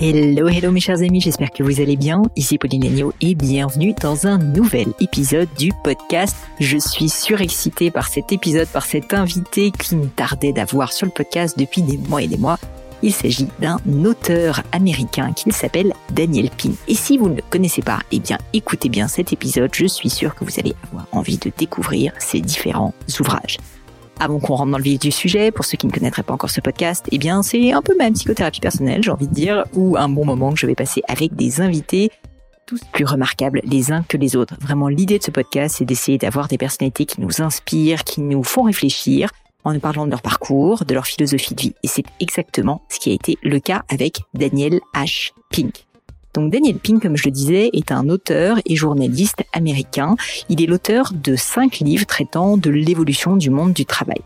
Hello, hello mes chers amis, j'espère que vous allez bien. Ici Pauline Agneau et bienvenue dans un nouvel épisode du podcast. Je suis surexcitée par cet épisode, par cet invité qui me tardait d'avoir sur le podcast depuis des mois et des mois. Il s'agit d'un auteur américain qui s'appelle Daniel Pink. Et si vous ne le connaissez pas, eh bien écoutez bien cet épisode, je suis sûre que vous allez avoir envie de découvrir ses différents ouvrages. Avant qu'on rentre dans le vif du sujet, pour ceux qui ne connaîtraient pas encore ce podcast, eh bien, c'est un peu ma psychothérapie personnelle, j'ai envie de dire, ou un bon moment que je vais passer avec des invités tous plus remarquables les uns que les autres. Vraiment, l'idée de ce podcast, c'est d'essayer d'avoir des personnalités qui nous inspirent, qui nous font réfléchir, en nous parlant de leur parcours, de leur philosophie de vie. Et c'est exactement ce qui a été le cas avec Daniel H. Pink. Donc Daniel Pink, comme je le disais, est un auteur et journaliste américain. Il est l'auteur de cinq livres traitant de l'évolution du monde du travail.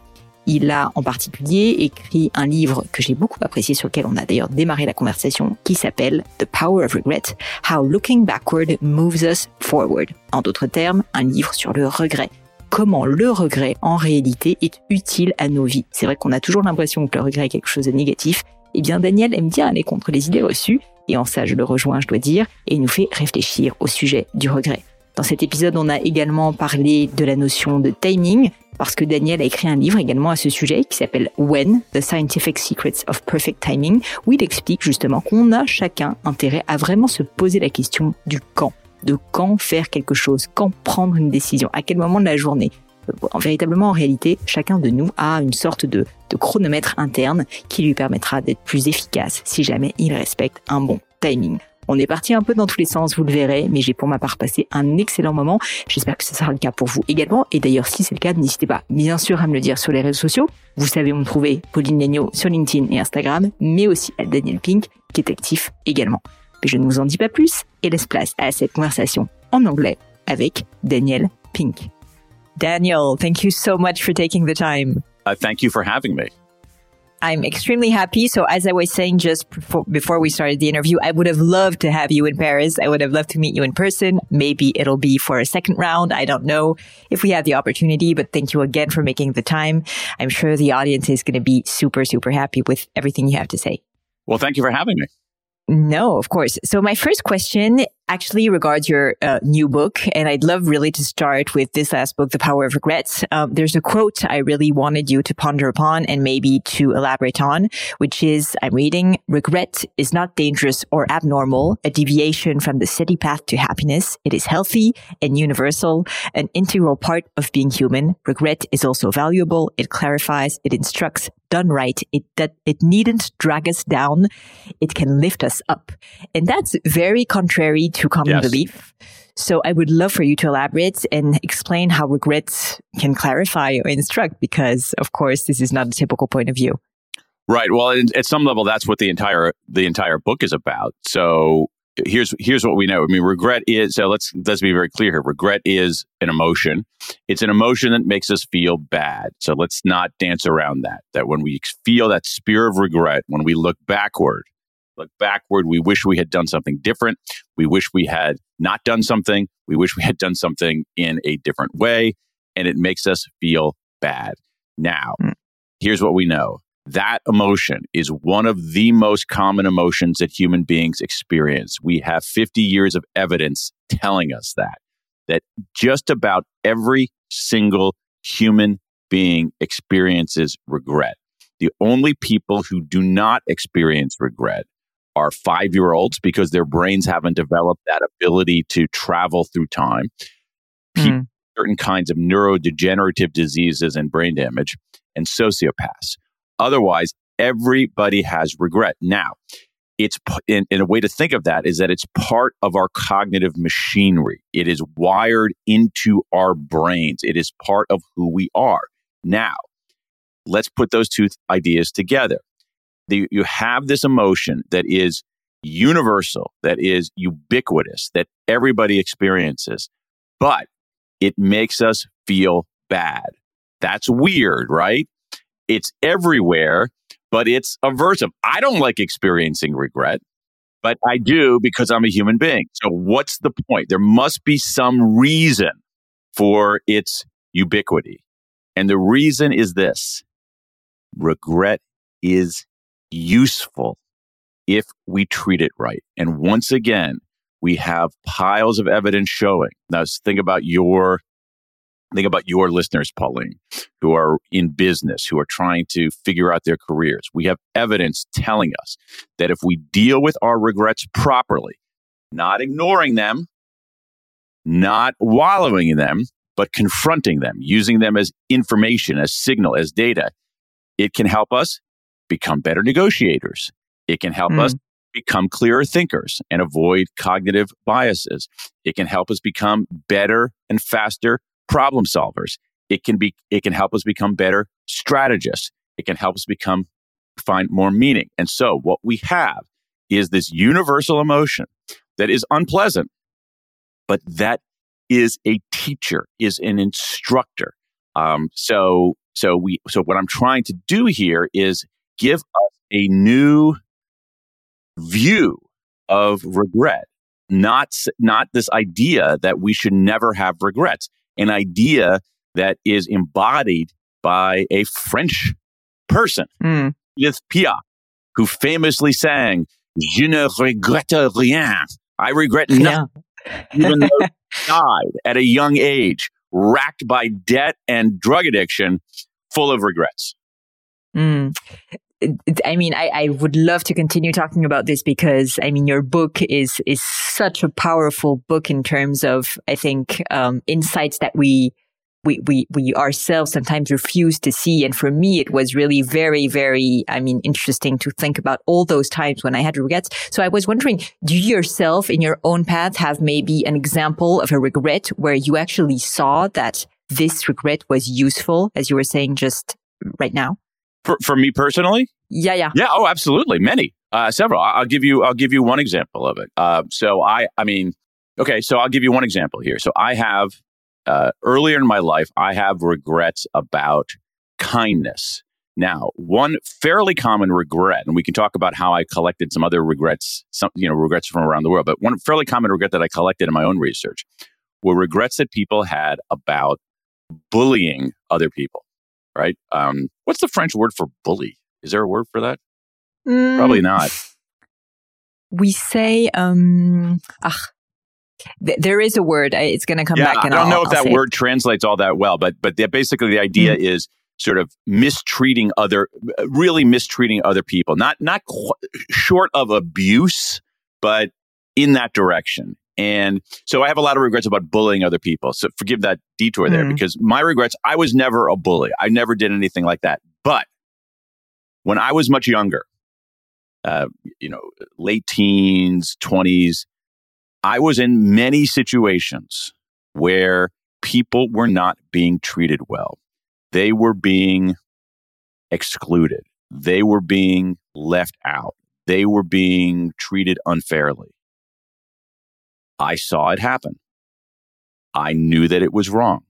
Il a en particulier écrit un livre que j'ai beaucoup apprécié, sur lequel on a d'ailleurs démarré la conversation, qui s'appelle The Power of Regret, How Looking Backward Moves Us Forward. En d'autres termes, un livre sur le regret. Comment le regret, en réalité, est utile à nos vies. C'est vrai qu'on a toujours l'impression que le regret est quelque chose de négatif. Eh bien, Daniel aime bien aller contre les idées reçues et en ça je le rejoins, je dois dire, et il nous fait réfléchir au sujet du regret. Dans cet épisode, on a également parlé de la notion de timing, parce que Daniel a écrit un livre également à ce sujet qui s'appelle When, The Scientific Secrets of Perfect Timing, où il explique justement qu'on a chacun intérêt à vraiment se poser la question du quand, de quand faire quelque chose, quand prendre une décision, à quel moment de la journée, véritablement, en réalité, chacun de nous a une sorte de, chronomètre interne qui lui permettra d'être plus efficace si jamais il respecte un bon timing. On est parti un peu dans tous les sens, vous le verrez, mais j'ai pour ma part passé un excellent moment. J'espère que ce sera le cas pour vous également. Et d'ailleurs, si c'est le cas, n'hésitez pas, bien sûr, à me le dire sur les réseaux sociaux. Vous savez où me trouver, Pauline Legno sur LinkedIn et Instagram, mais aussi à Daniel Pink, qui est actif également. Mais je ne vous en dis pas plus et laisse place à cette conversation en anglais avec Daniel Pink. Daniel, thank you so much for taking the time. Uh, thank you for having me. I'm extremely happy. So as I was saying just before, before we started the interview, I would have loved to have you in Paris. I would have loved to meet you in person. Maybe it'll be for a second round. I don't know if we have the opportunity, but thank you again for making the time. I'm sure the audience is going to be super, super happy with everything you have to say. Well, thank you for having me. No, of course. So my first question actually regards your uh, new book, and I'd love really to start with this last book, The Power of Regrets. Um, there's a quote I really wanted you to ponder upon and maybe to elaborate on, which is, I'm reading, regret is not dangerous or abnormal, a deviation from the steady path to happiness. It is healthy and universal, an integral part of being human. Regret is also valuable. It clarifies, it instructs, done right. It, that it needn't drag us down. It can lift us up. And that's very contrary to common yes. belief. So I would love for you to elaborate and explain how regret can clarify or instruct, because of course, this is not a typical point of view. Right. Well, at some level, that's what the entire the entire book is about. So here's here's what we know. I mean, regret is so let's let's be very clear here. Regret is an emotion. It's an emotion that makes us feel bad. So let's not dance around that. That when we feel that spear of regret, when we look backward, look backward, we wish we had done something different. We wish we had not done something. We wish we had done something in a different way, and it makes us feel bad. Now, mm. here's what we know that emotion is one of the most common emotions that human beings experience. We have 50 years of evidence telling us that, that just about every single human being experiences regret. The only people who do not experience regret are five year olds because their brains haven't developed that ability to travel through time. People, mm. Certain kinds of neurodegenerative diseases and brain damage, and sociopaths. Otherwise, everybody has regret. Now, it's in, in, a way to think of that is that it's part of our cognitive machinery. It is wired into our brains. It is part of who we are. Now, let's put those two ideas together. You have this emotion that is universal, that is ubiquitous, that everybody experiences, but it makes us feel bad. That's weird, right? It's everywhere, but it's aversive. I don't like experiencing regret, but I do because I'm a human being. So, what's the point? There must be some reason for its ubiquity. And the reason is this regret is useful if we treat it right. And once again, we have piles of evidence showing. Now, think about your think about your listeners, Pauline, who are in business, who are trying to figure out their careers. We have evidence telling us that if we deal with our regrets properly, not ignoring them, not wallowing in them, but confronting them, using them as information, as signal, as data, it can help us become better negotiators. It can help mm. us become clearer thinkers and avoid cognitive biases. It can help us become better and faster problem solvers. It can be, it can help us become better strategists. It can help us become, find more meaning. And so what we have is this universal emotion that is unpleasant, but that is a teacher, is an instructor. Um, so, so we, so what I'm trying to do here is give us a new view of regret, not, not this idea that we should never have regrets, an idea that is embodied by a French person, mm. Edith Piaf, who famously sang, Je ne regrette rien. I regret nothing. Yeah. even though he died at a young age, racked by debt and drug addiction, full of regrets. Mm. I mean, I, I would love to continue talking about this because I mean, your book is is such a powerful book in terms of I think um, insights that we we, we, we ourselves sometimes refuse to see. And for me, it was really very, very, I mean, interesting to think about all those times when I had regrets. So I was wondering, do you yourself in your own path have maybe an example of a regret where you actually saw that this regret was useful, as you were saying just right now? For, for me personally? Yeah, yeah. Yeah, oh, absolutely. Many. Uh, several. I'll give you I'll give you one example of it. Uh, so I I mean, okay, so I'll give you one example here. So I have uh, earlier in my life, I have regrets about kindness. Now, one fairly common regret, and we can talk about how I collected some other regrets, some you know regrets from around the world, but one fairly common regret that I collected in my own research were regrets that people had about bullying other people right? Um, what's the French word for bully? Is there a word for that? Mm, Probably not. We say, um, ach, th- there is a word. It's going to come yeah, back. I don't I'll, know if I'll that word it. translates all that well, but but basically the idea mm. is sort of mistreating other, really mistreating other people. Not not qu- short of abuse, but in that direction. And so I have a lot of regrets about bullying other people. So forgive that detour there mm. because my regrets, I was never a bully. I never did anything like that. But when I was much younger, uh, you know, late teens, 20s, I was in many situations where people were not being treated well. They were being excluded. They were being left out. They were being treated unfairly. I saw it happen. I knew that it was wrong.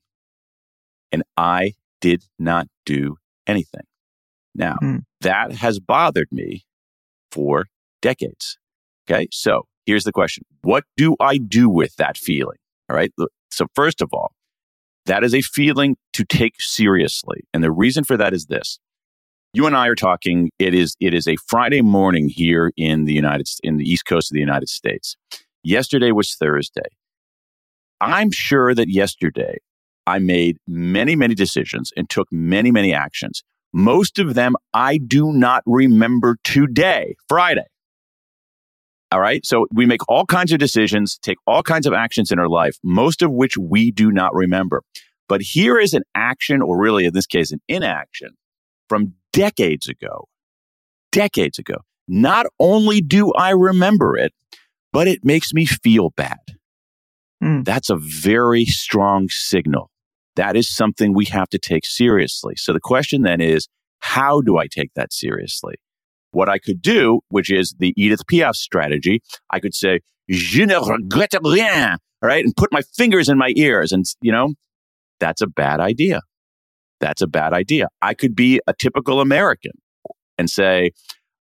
And I did not do anything. Now, mm. that has bothered me for decades. Okay. So here's the question What do I do with that feeling? All right. So, first of all, that is a feeling to take seriously. And the reason for that is this. You and I are talking. It is it is a Friday morning here in the United in the East Coast of the United States. Yesterday was Thursday. I'm sure that yesterday I made many, many decisions and took many, many actions. Most of them I do not remember today, Friday. All right. So we make all kinds of decisions, take all kinds of actions in our life, most of which we do not remember. But here is an action, or really in this case, an inaction from decades ago. Decades ago. Not only do I remember it, but it makes me feel bad. Mm. That's a very strong signal. That is something we have to take seriously. So the question then is, how do I take that seriously? What I could do, which is the Edith Piaf strategy, I could say, je ne regrette rien, all right, And put my fingers in my ears. And, you know, that's a bad idea. That's a bad idea. I could be a typical American and say,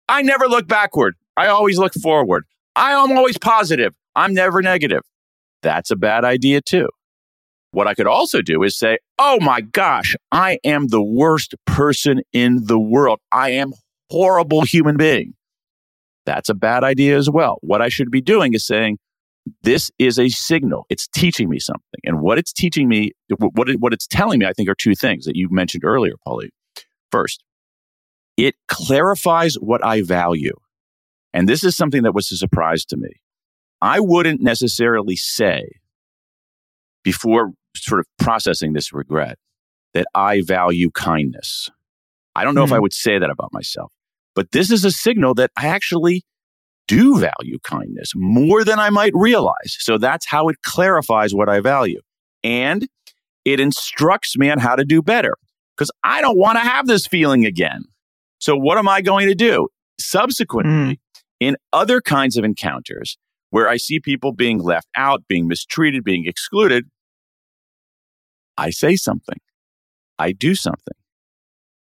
I never look backward. I always look forward. I am always positive. I'm never negative. That's a bad idea too. What I could also do is say, Oh my gosh, I am the worst person in the world. I am horrible human being. That's a bad idea as well. What I should be doing is saying, this is a signal. It's teaching me something. And what it's teaching me, what, it, what it's telling me, I think are two things that you mentioned earlier, Paulie. First, it clarifies what I value. And this is something that was a surprise to me. I wouldn't necessarily say before sort of processing this regret that I value kindness. I don't know mm. if I hmm. would say that about myself, but this is a signal that I actually do value kindness more than I might realize. So that's how it clarifies what I value. And it instructs me on how to do better because I don't want to have this feeling again. So what am I going to do? Subsequently, mm. In other kinds of encounters where I see people being left out, being mistreated, being excluded, I say something. I do something.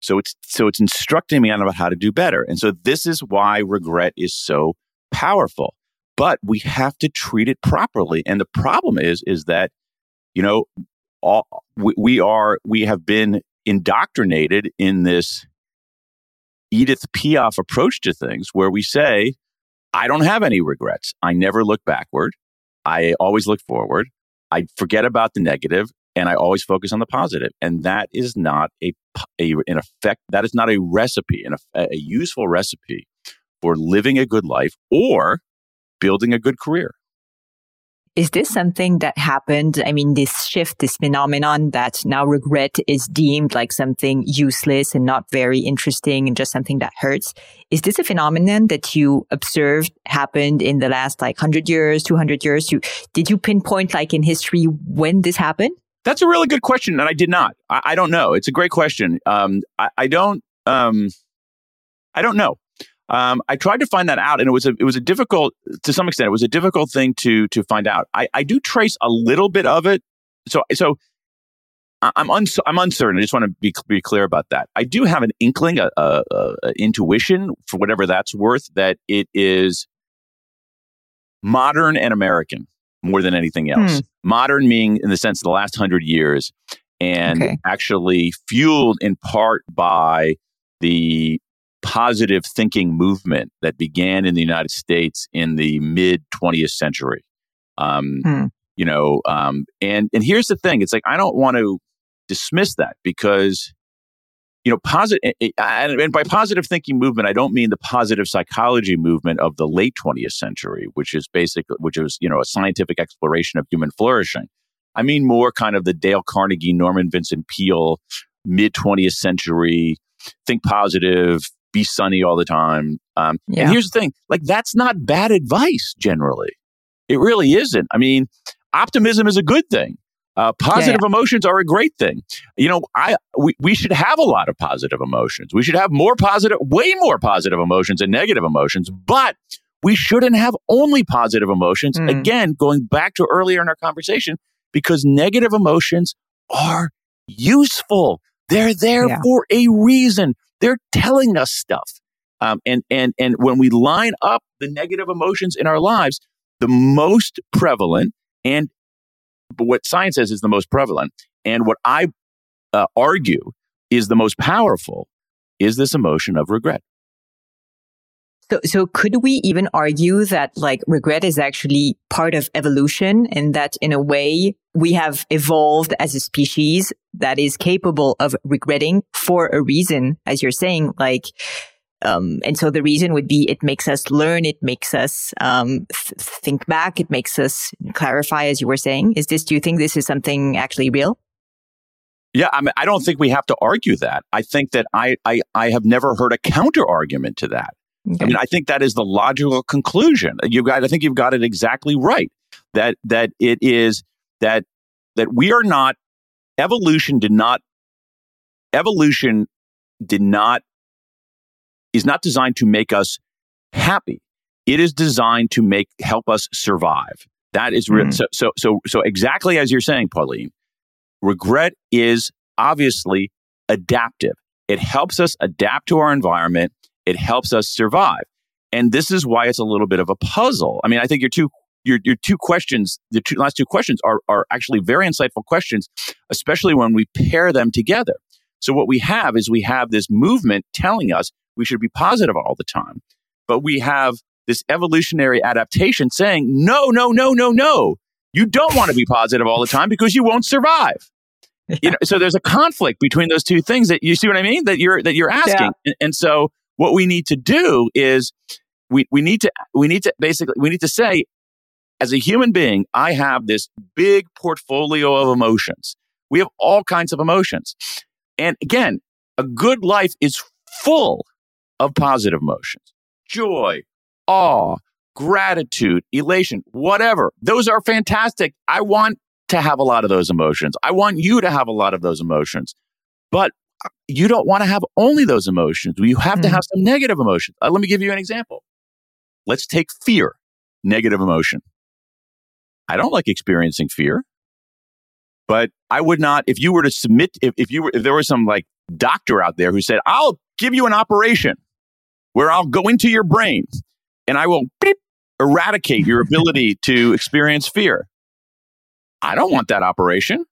So it's so it's instructing me on about how to do better. And so this is why regret is so powerful. But we have to treat it properly. And the problem is is that you know all, we, we are we have been indoctrinated in this Edith Piaf approach to things where we say, I don't have any regrets. I never look backward. I always look forward. I forget about the negative and I always focus on the positive. And that is not a, a in effect, that is not a recipe, an, a, a useful recipe for living a good life or building a good career. Is this something that happened? I mean, this shift, this phenomenon that now regret is deemed like something useless and not very interesting and just something that hurts. Is this a phenomenon that you observed happened in the last like 100 years, 200 years? You, did you pinpoint like in history when this happened? That's a really good question, and I did not. I, I don't know. It's a great question. Um, I, I, don't. Um, I don't know. Um, I tried to find that out, and it was a it was a difficult to some extent. It was a difficult thing to to find out. I, I do trace a little bit of it. So so I'm uns- I'm uncertain. I just want to be be clear about that. I do have an inkling, a, a, a intuition for whatever that's worth, that it is modern and American more than anything else. Hmm. Modern meaning in the sense of the last hundred years, and okay. actually fueled in part by the positive thinking movement that began in the United States in the mid 20th century. Um, hmm. You know, um, and and here's the thing: it's like I don't want to dismiss that because you know, positive, and by positive thinking movement, I don't mean the positive psychology movement of the late 20th century, which is basically, which is, you know, a scientific exploration of human flourishing. I mean more kind of the Dale Carnegie, Norman Vincent Peale, mid 20th century, think positive, be sunny all the time. Um, yeah. And here's the thing like, that's not bad advice generally. It really isn't. I mean, optimism is a good thing. Uh, positive yeah, yeah. emotions are a great thing. You know, I we, we should have a lot of positive emotions. We should have more positive, way more positive emotions and negative emotions, but we shouldn't have only positive emotions. Mm. Again, going back to earlier in our conversation, because negative emotions are useful. They're there yeah. for a reason. They're telling us stuff. Um, and and and when we line up the negative emotions in our lives, the most prevalent and what science says is the most prevalent. And what I uh, argue is the most powerful is this emotion of regret. So, so could we even argue that like regret is actually part of evolution and that in a way we have evolved as a species that is capable of regretting for a reason, as you're saying, like, um, and so the reason would be it makes us learn, it makes us um, th- think back, it makes us clarify, as you were saying. Is this? Do you think this is something actually real? Yeah, I mean, I don't think we have to argue that. I think that I I, I have never heard a counter argument to that. Okay. I mean, I think that is the logical conclusion. You got, I think you've got it exactly right. That that it is that that we are not evolution did not evolution did not is not designed to make us happy. It is designed to make help us survive. That is real. Mm. So, so, so, so exactly as you're saying, Pauline, regret is obviously adaptive. It helps us adapt to our environment. It helps us survive. And this is why it's a little bit of a puzzle. I mean, I think your two your your two questions, the two, last two questions are are actually very insightful questions, especially when we pair them together. So what we have is we have this movement telling us we should be positive all the time, but we have this evolutionary adaptation saying no, no, no, no, no. You don't want to be positive all the time because you won't survive. Yeah. You know, so there's a conflict between those two things that you see what I mean that you're that you're asking. Yeah. And, and so what we need to do is we, we need to we need to basically we need to say as a human being i have this big portfolio of emotions. We have all kinds of emotions. And again a good life is full of positive emotions. Joy awe gratitude elation whatever. Those are fantastic. I want to have a lot of those emotions. I want you to have a lot of those emotions. But you don't want to have only those emotions. You have mm-hmm. to have some negative emotions. Uh, let me give you an example. Let's take fear, negative emotion. I don't like experiencing fear, but I would not, if you were to submit, if, if you were, if there was some like doctor out there who said, I'll give you an operation where I'll go into your brain and I will beep, eradicate your ability to experience fear. I don't want that operation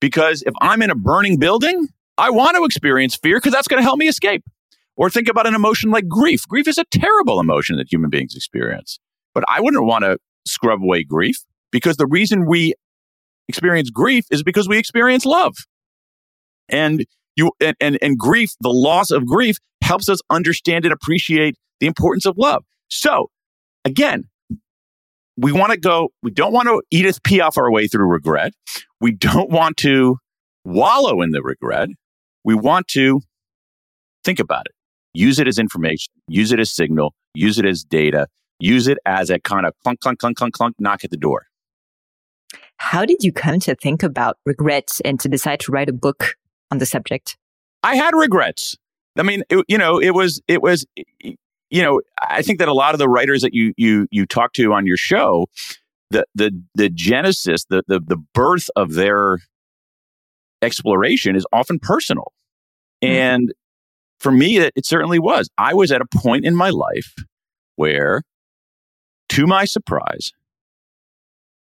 because if I'm in a burning building, I want to experience fear because that's going to help me escape. Or think about an emotion like grief. Grief is a terrible emotion that human beings experience. But I wouldn't want to scrub away grief because the reason we experience grief is because we experience love. And you and, and, and grief, the loss of grief helps us understand and appreciate the importance of love. So again, we want to go, we don't want to Edith Piaf our way through regret. We don't want to wallow in the regret. We want to think about it, use it as information, use it as signal, use it as data, use it as a kind of clunk, clunk, clunk, clunk, clunk, knock at the door. How did you come to think about regrets and to decide to write a book on the subject? I had regrets. I mean, it, you know, it was, it was, you know, I think that a lot of the writers that you you you talk to on your show, the the the genesis, the the the birth of their exploration is often personal. Mm-hmm. And for me, it, it certainly was. I was at a point in my life where, to my surprise,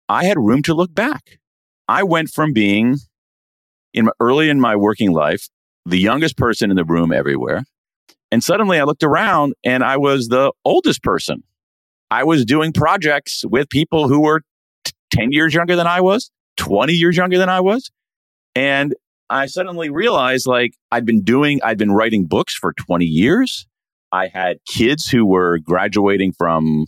I had room to look back. I went from being in my, early in my working life, the youngest person in the room everywhere. And suddenly I looked around and I was the oldest person. I was doing projects with people who were t- 10 years younger than I was, 20 years younger than I was. And I suddenly realized like I'd been doing, I'd been writing books for 20 years. I had kids who were graduating from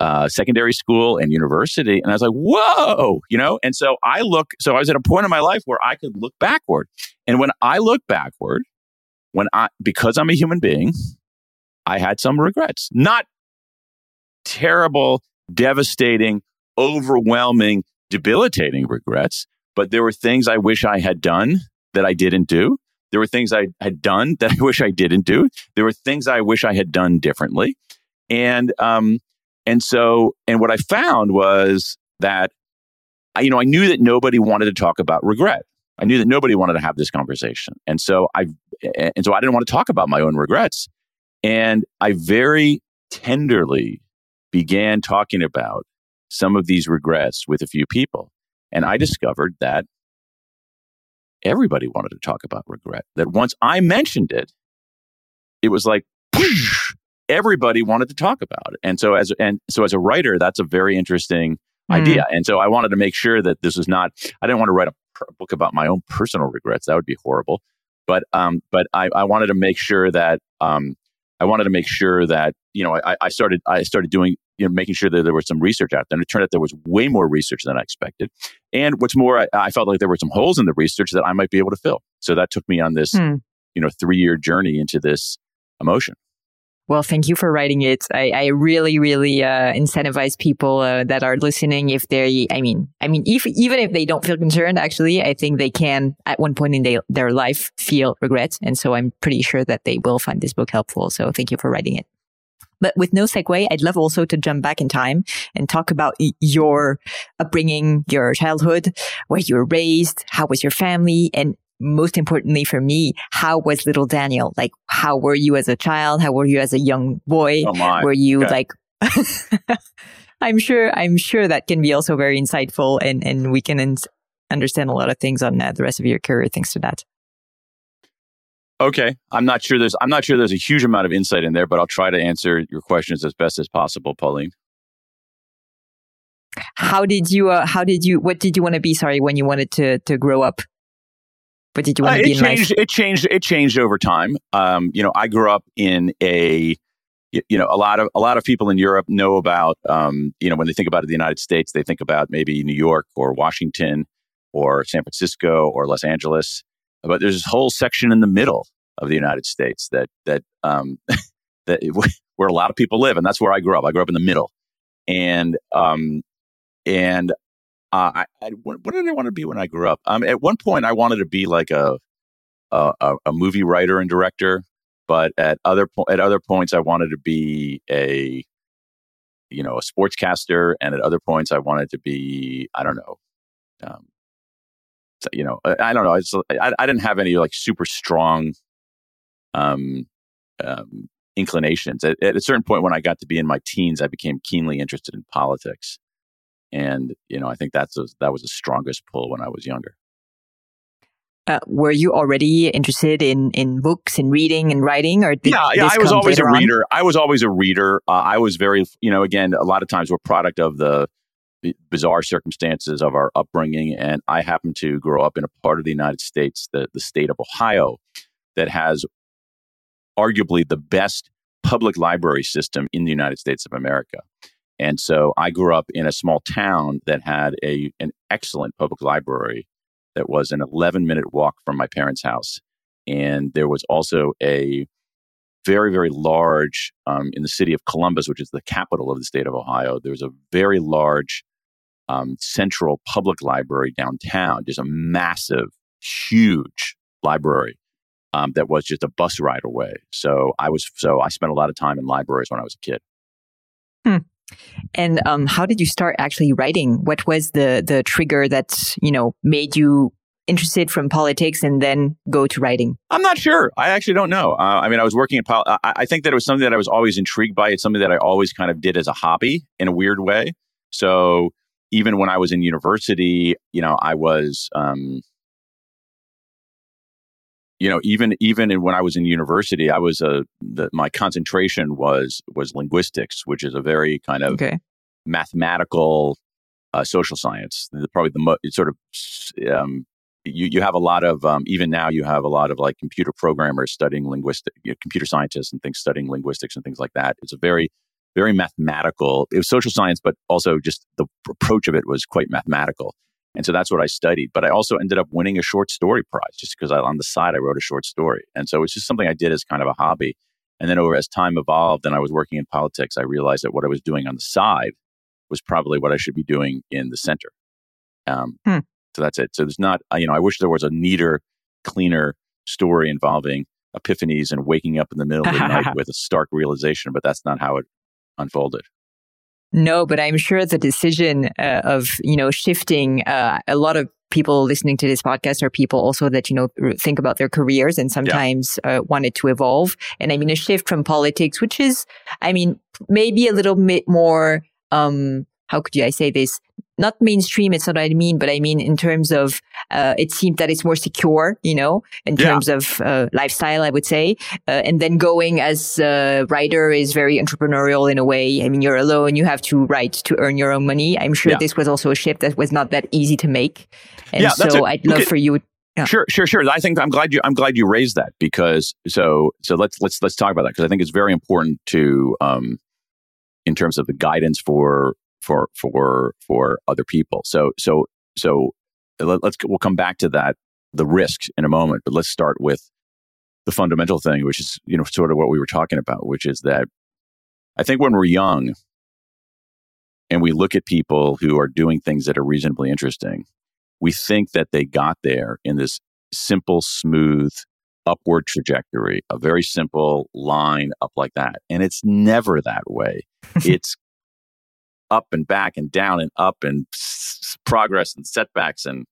uh, secondary school and university. And I was like, whoa, you know? And so I look, so I was at a point in my life where I could look backward. And when I look backward, when I, because I'm a human being, I had some regrets, not terrible, devastating, overwhelming, debilitating regrets, but there were things I wish I had done that I didn't do. There were things I had done that I wish I didn't do. There were things I wish I had done differently. And, um, and so, and what I found was that, I, you know, I knew that nobody wanted to talk about regret. I knew that nobody wanted to have this conversation. And so I, and so I didn't want to talk about my own regrets. And I very tenderly began talking about some of these regrets with a few people. And I discovered that everybody wanted to talk about regret. That once I mentioned it, it was like whoosh, everybody wanted to talk about it. And so as and so as a writer, that's a very interesting mm. idea. And so I wanted to make sure that this was not. I didn't want to write a book about my own personal regrets. That would be horrible. But um, but I, I wanted to make sure that um, I wanted to make sure that you know I, I started I started doing you know, making sure that there was some research out there. And it turned out there was way more research than I expected. And what's more, I, I felt like there were some holes in the research that I might be able to fill. So that took me on this, hmm. you know, three year journey into this emotion. Well, thank you for writing it. I, I really, really uh, incentivize people uh, that are listening. If they, I mean, I mean, if, even if they don't feel concerned, actually, I think they can at one point in they, their life feel regret, and so I'm pretty sure that they will find this book helpful. So thank you for writing it. But with no segue, I'd love also to jump back in time and talk about your upbringing, your childhood, where you were raised, how was your family, and most importantly for me, how was little Daniel? Like, how were you as a child? How were you as a young boy? Oh were you okay. like, I'm sure. I'm sure that can be also very insightful, and and we can understand a lot of things on uh, the rest of your career thanks to that. Okay, I'm not sure there's I'm not sure there's a huge amount of insight in there, but I'll try to answer your questions as best as possible, Pauline. How did you? Uh, how did you? What did you want to be? Sorry, when you wanted to to grow up. What did you want uh, to be it changed, life? It changed. It changed over time. Um, you know, I grew up in a you know a lot of a lot of people in Europe know about um, you know when they think about the United States they think about maybe New York or Washington or San Francisco or Los Angeles but there's this whole section in the middle of the United States that that um, that where a lot of people live and that's where I grew up. I grew up in the middle. And um, and uh, I, I, what did I want to be when I grew up? Um, at one point I wanted to be like a a, a movie writer and director but at other po- at other points, I wanted to be a you know a sportscaster, and at other points, I wanted to be I don't know, um, you know I, don't know. It's, I, I didn't have any like super strong um, um, inclinations. At, at a certain point, when I got to be in my teens, I became keenly interested in politics, and you know I think that's a, that was the strongest pull when I was younger. Uh, were you already interested in in books and reading and writing, or yeah, yeah I was always a reader. On? I was always a reader. Uh, I was very, you know, again, a lot of times we're product of the bizarre circumstances of our upbringing, and I happen to grow up in a part of the United States, the the state of Ohio, that has arguably the best public library system in the United States of America. And so I grew up in a small town that had a an excellent public library that was an 11 minute walk from my parents' house. And there was also a very, very large, um, in the city of Columbus, which is the capital of the state of Ohio, there was a very large um, central public library downtown, just a massive, huge library um, that was just a bus ride away. So I was, so I spent a lot of time in libraries when I was a kid. Hmm. And um, how did you start actually writing? What was the the trigger that you know made you interested from politics and then go to writing? I'm not sure. I actually don't know. Uh, I mean, I was working in pol- I, I, think that it was something that I was always intrigued by. It's something that I always kind of did as a hobby in a weird way. So even when I was in university, you know, I was. Um, you know, even even in, when I was in university, I was a the, my concentration was was linguistics, which is a very kind of okay. mathematical uh, social science. Probably the mo- sort of um, you you have a lot of um, even now you have a lot of like computer programmers studying linguistic, you know, computer scientists and things studying linguistics and things like that. It's a very very mathematical. It was social science, but also just the approach of it was quite mathematical. And so that's what I studied. But I also ended up winning a short story prize just because I, on the side I wrote a short story. And so it's just something I did as kind of a hobby. And then over as time evolved and I was working in politics, I realized that what I was doing on the side was probably what I should be doing in the center. Um, hmm. So that's it. So there's not, you know, I wish there was a neater, cleaner story involving epiphanies and waking up in the middle of the night with a stark realization, but that's not how it unfolded. No, but I'm sure the decision uh, of you know shifting uh, a lot of people listening to this podcast are people also that you know think about their careers and sometimes yeah. uh, wanted to evolve. And I mean a shift from politics, which is, I mean, maybe a little bit more. Um, how could you I say this? Not mainstream, it's not what I mean, but I mean in terms of uh, it seems that it's more secure, you know, in Yeah. terms of uh, lifestyle, I would say. Uh, and then going as a writer is very entrepreneurial in a way. I mean, you're alone, you have to write to earn your own money. I'm sure Yeah. this was also a shift that was not that easy to make. And Yeah, so I'd love okay. for you. Yeah. Sure, sure, sure. I think I'm glad you I'm glad you raised that because so so let's let's let's talk about that because I think it's very important to um in terms of the guidance for for for for other people. So so so let, let's we'll come back to that the risks in a moment, but let's start with the fundamental thing, which is you know sort of what we were talking about, which is that I think when we're young and we look at people who are doing things that are reasonably interesting, we think that they got there in this simple, smooth, upward trajectory, a very simple line up like that. And it's never that way. it's up and back and down and up and s- progress and setbacks and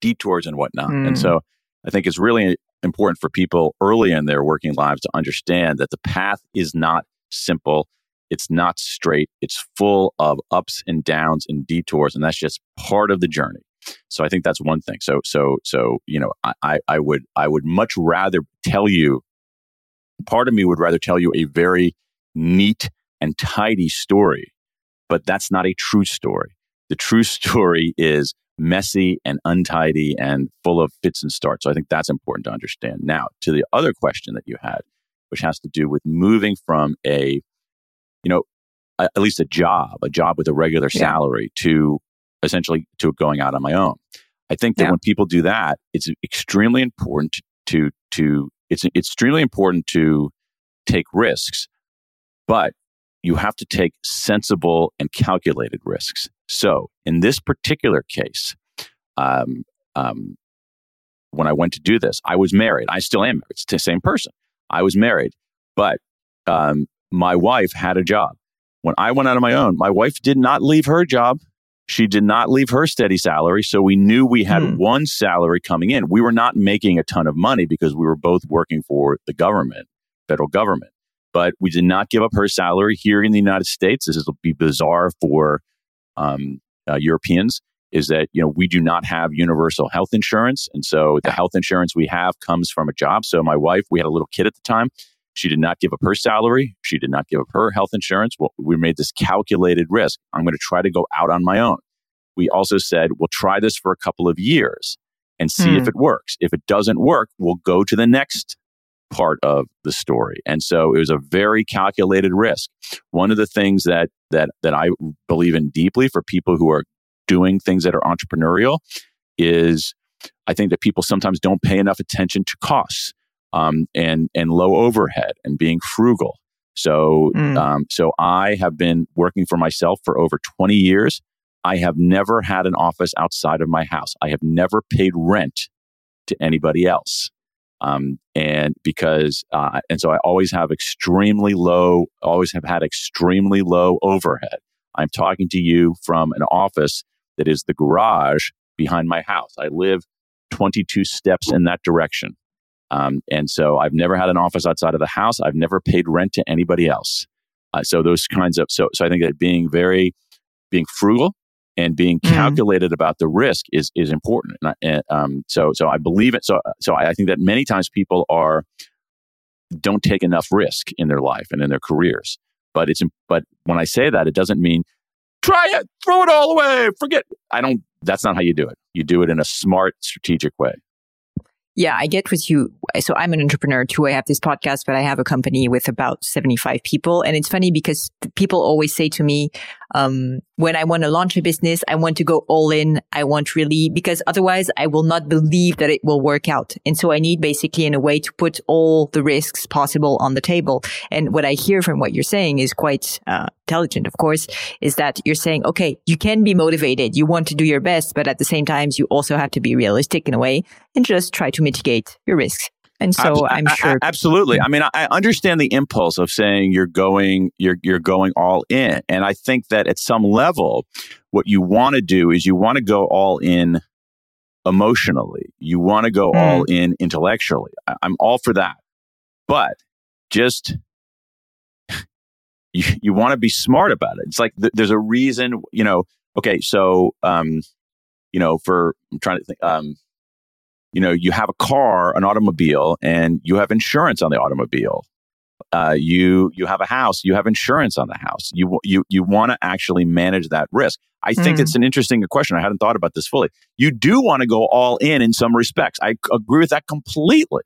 detours and whatnot. Hmm. And so I think it's really important for people early in their working lives to understand that the path is not simple. It's not straight. It's full of ups and downs and detours, and that's just part of the journey. So I think that's one thing. So so so you know, I I would I would much rather tell you. Part of me would rather tell you a very neat and tidy story, but that's not a true story. The true story is messy and untidy and full of fits and starts. So I think that's important to understand. Now, to the other question that you had, which has to do with moving from a, you know, a, at least a job, a job with a regular salary yeah. to essentially to going out on my own. I think that yeah. when people do that, it's extremely important to to it's it's extremely important to take risks, but you have to take sensible and calculated risks. So in this particular case, um, um, when I went to do this, I was married. I still am married. It's the same person. I was married, but um, my wife had a job. When I went out on my own, my wife did not leave her job. She did not leave her steady salary. So we knew we had hmm. one salary coming in. We were not making a ton of money because we were both working for the government, federal government. But we did not give up her salary here in the United States. This will be bizarre for um, uh, Europeans is that you know we do not have universal health insurance and so the health insurance we have comes from a job. So my wife we had a little kid at the time. She did not give up her salary. She did not give up her health insurance. Well, we made this calculated risk. I'm going to try to go out on my own. We also said we'll try this for a couple of years and see if hmm. it works. If it doesn't work we'll go to the next part of the story and so it was a very calculated risk one of the things that that that i believe in deeply for people who are doing things that are entrepreneurial is I think that people sometimes don't pay enough attention to costs um, and and low overhead and being frugal. So mm. um, so I have been working for myself for over 20 years. I have never had an office outside of my house. I have never paid rent to anybody else. Um, and because uh, and so I always have extremely low, always have had extremely low overhead. I'm talking to you from an office that is the garage behind my house. I live 22 steps in that direction. Um, and so I've never had an office outside of the house. I've never paid rent to anybody else. Uh, so those kinds of so so I think that being very being frugal and being mm-hmm. calculated mm. about the risk is is important. And, I, and um, so so I believe it. So so I think that many times people are don't take enough risk in their life and in their careers. But it's but when I say that, it doesn't mean try it, throw it all away, forget. I don't, that's not how you do it. You do it in a smart, strategic way. Yeah, I get with you. So I'm an entrepreneur too. I have this podcast, but I have a company with about 75 people. And it's funny because people always say to me, um, when I want to launch a business, I want to go all in. I want really, because otherwise I will not believe that it will work out. And so I need basically in a way to put all the risks possible on the table. And what I hear from what you're saying is quite, uh, intelligent, of course, is that you're saying, okay, you can be motivated. You want to do your best, but at the same time, you also have to be realistic in a way and just try to mitigate your risks. And so I'm sure. absolutely. I mean, I understand the impulse of saying you're going, you're, you're going all in. And I think that at some level, what you want to do is you want to go all in emotionally. You want to go mm. all in intellectually. I, I'm all for that. But just you, you want to be smart about it. It's like th- there's a reason, you know, okay, so, um, you know, for, I'm trying to think, um, you know, you have a car, an automobile, and you have insurance on the automobile. Uh, you you have a house, you have insurance on the house. You you you want to actually manage that risk. I think mm. it's an interesting question. I hadn't thought about this fully. You do want to go all in in some respects. I agree with that completely.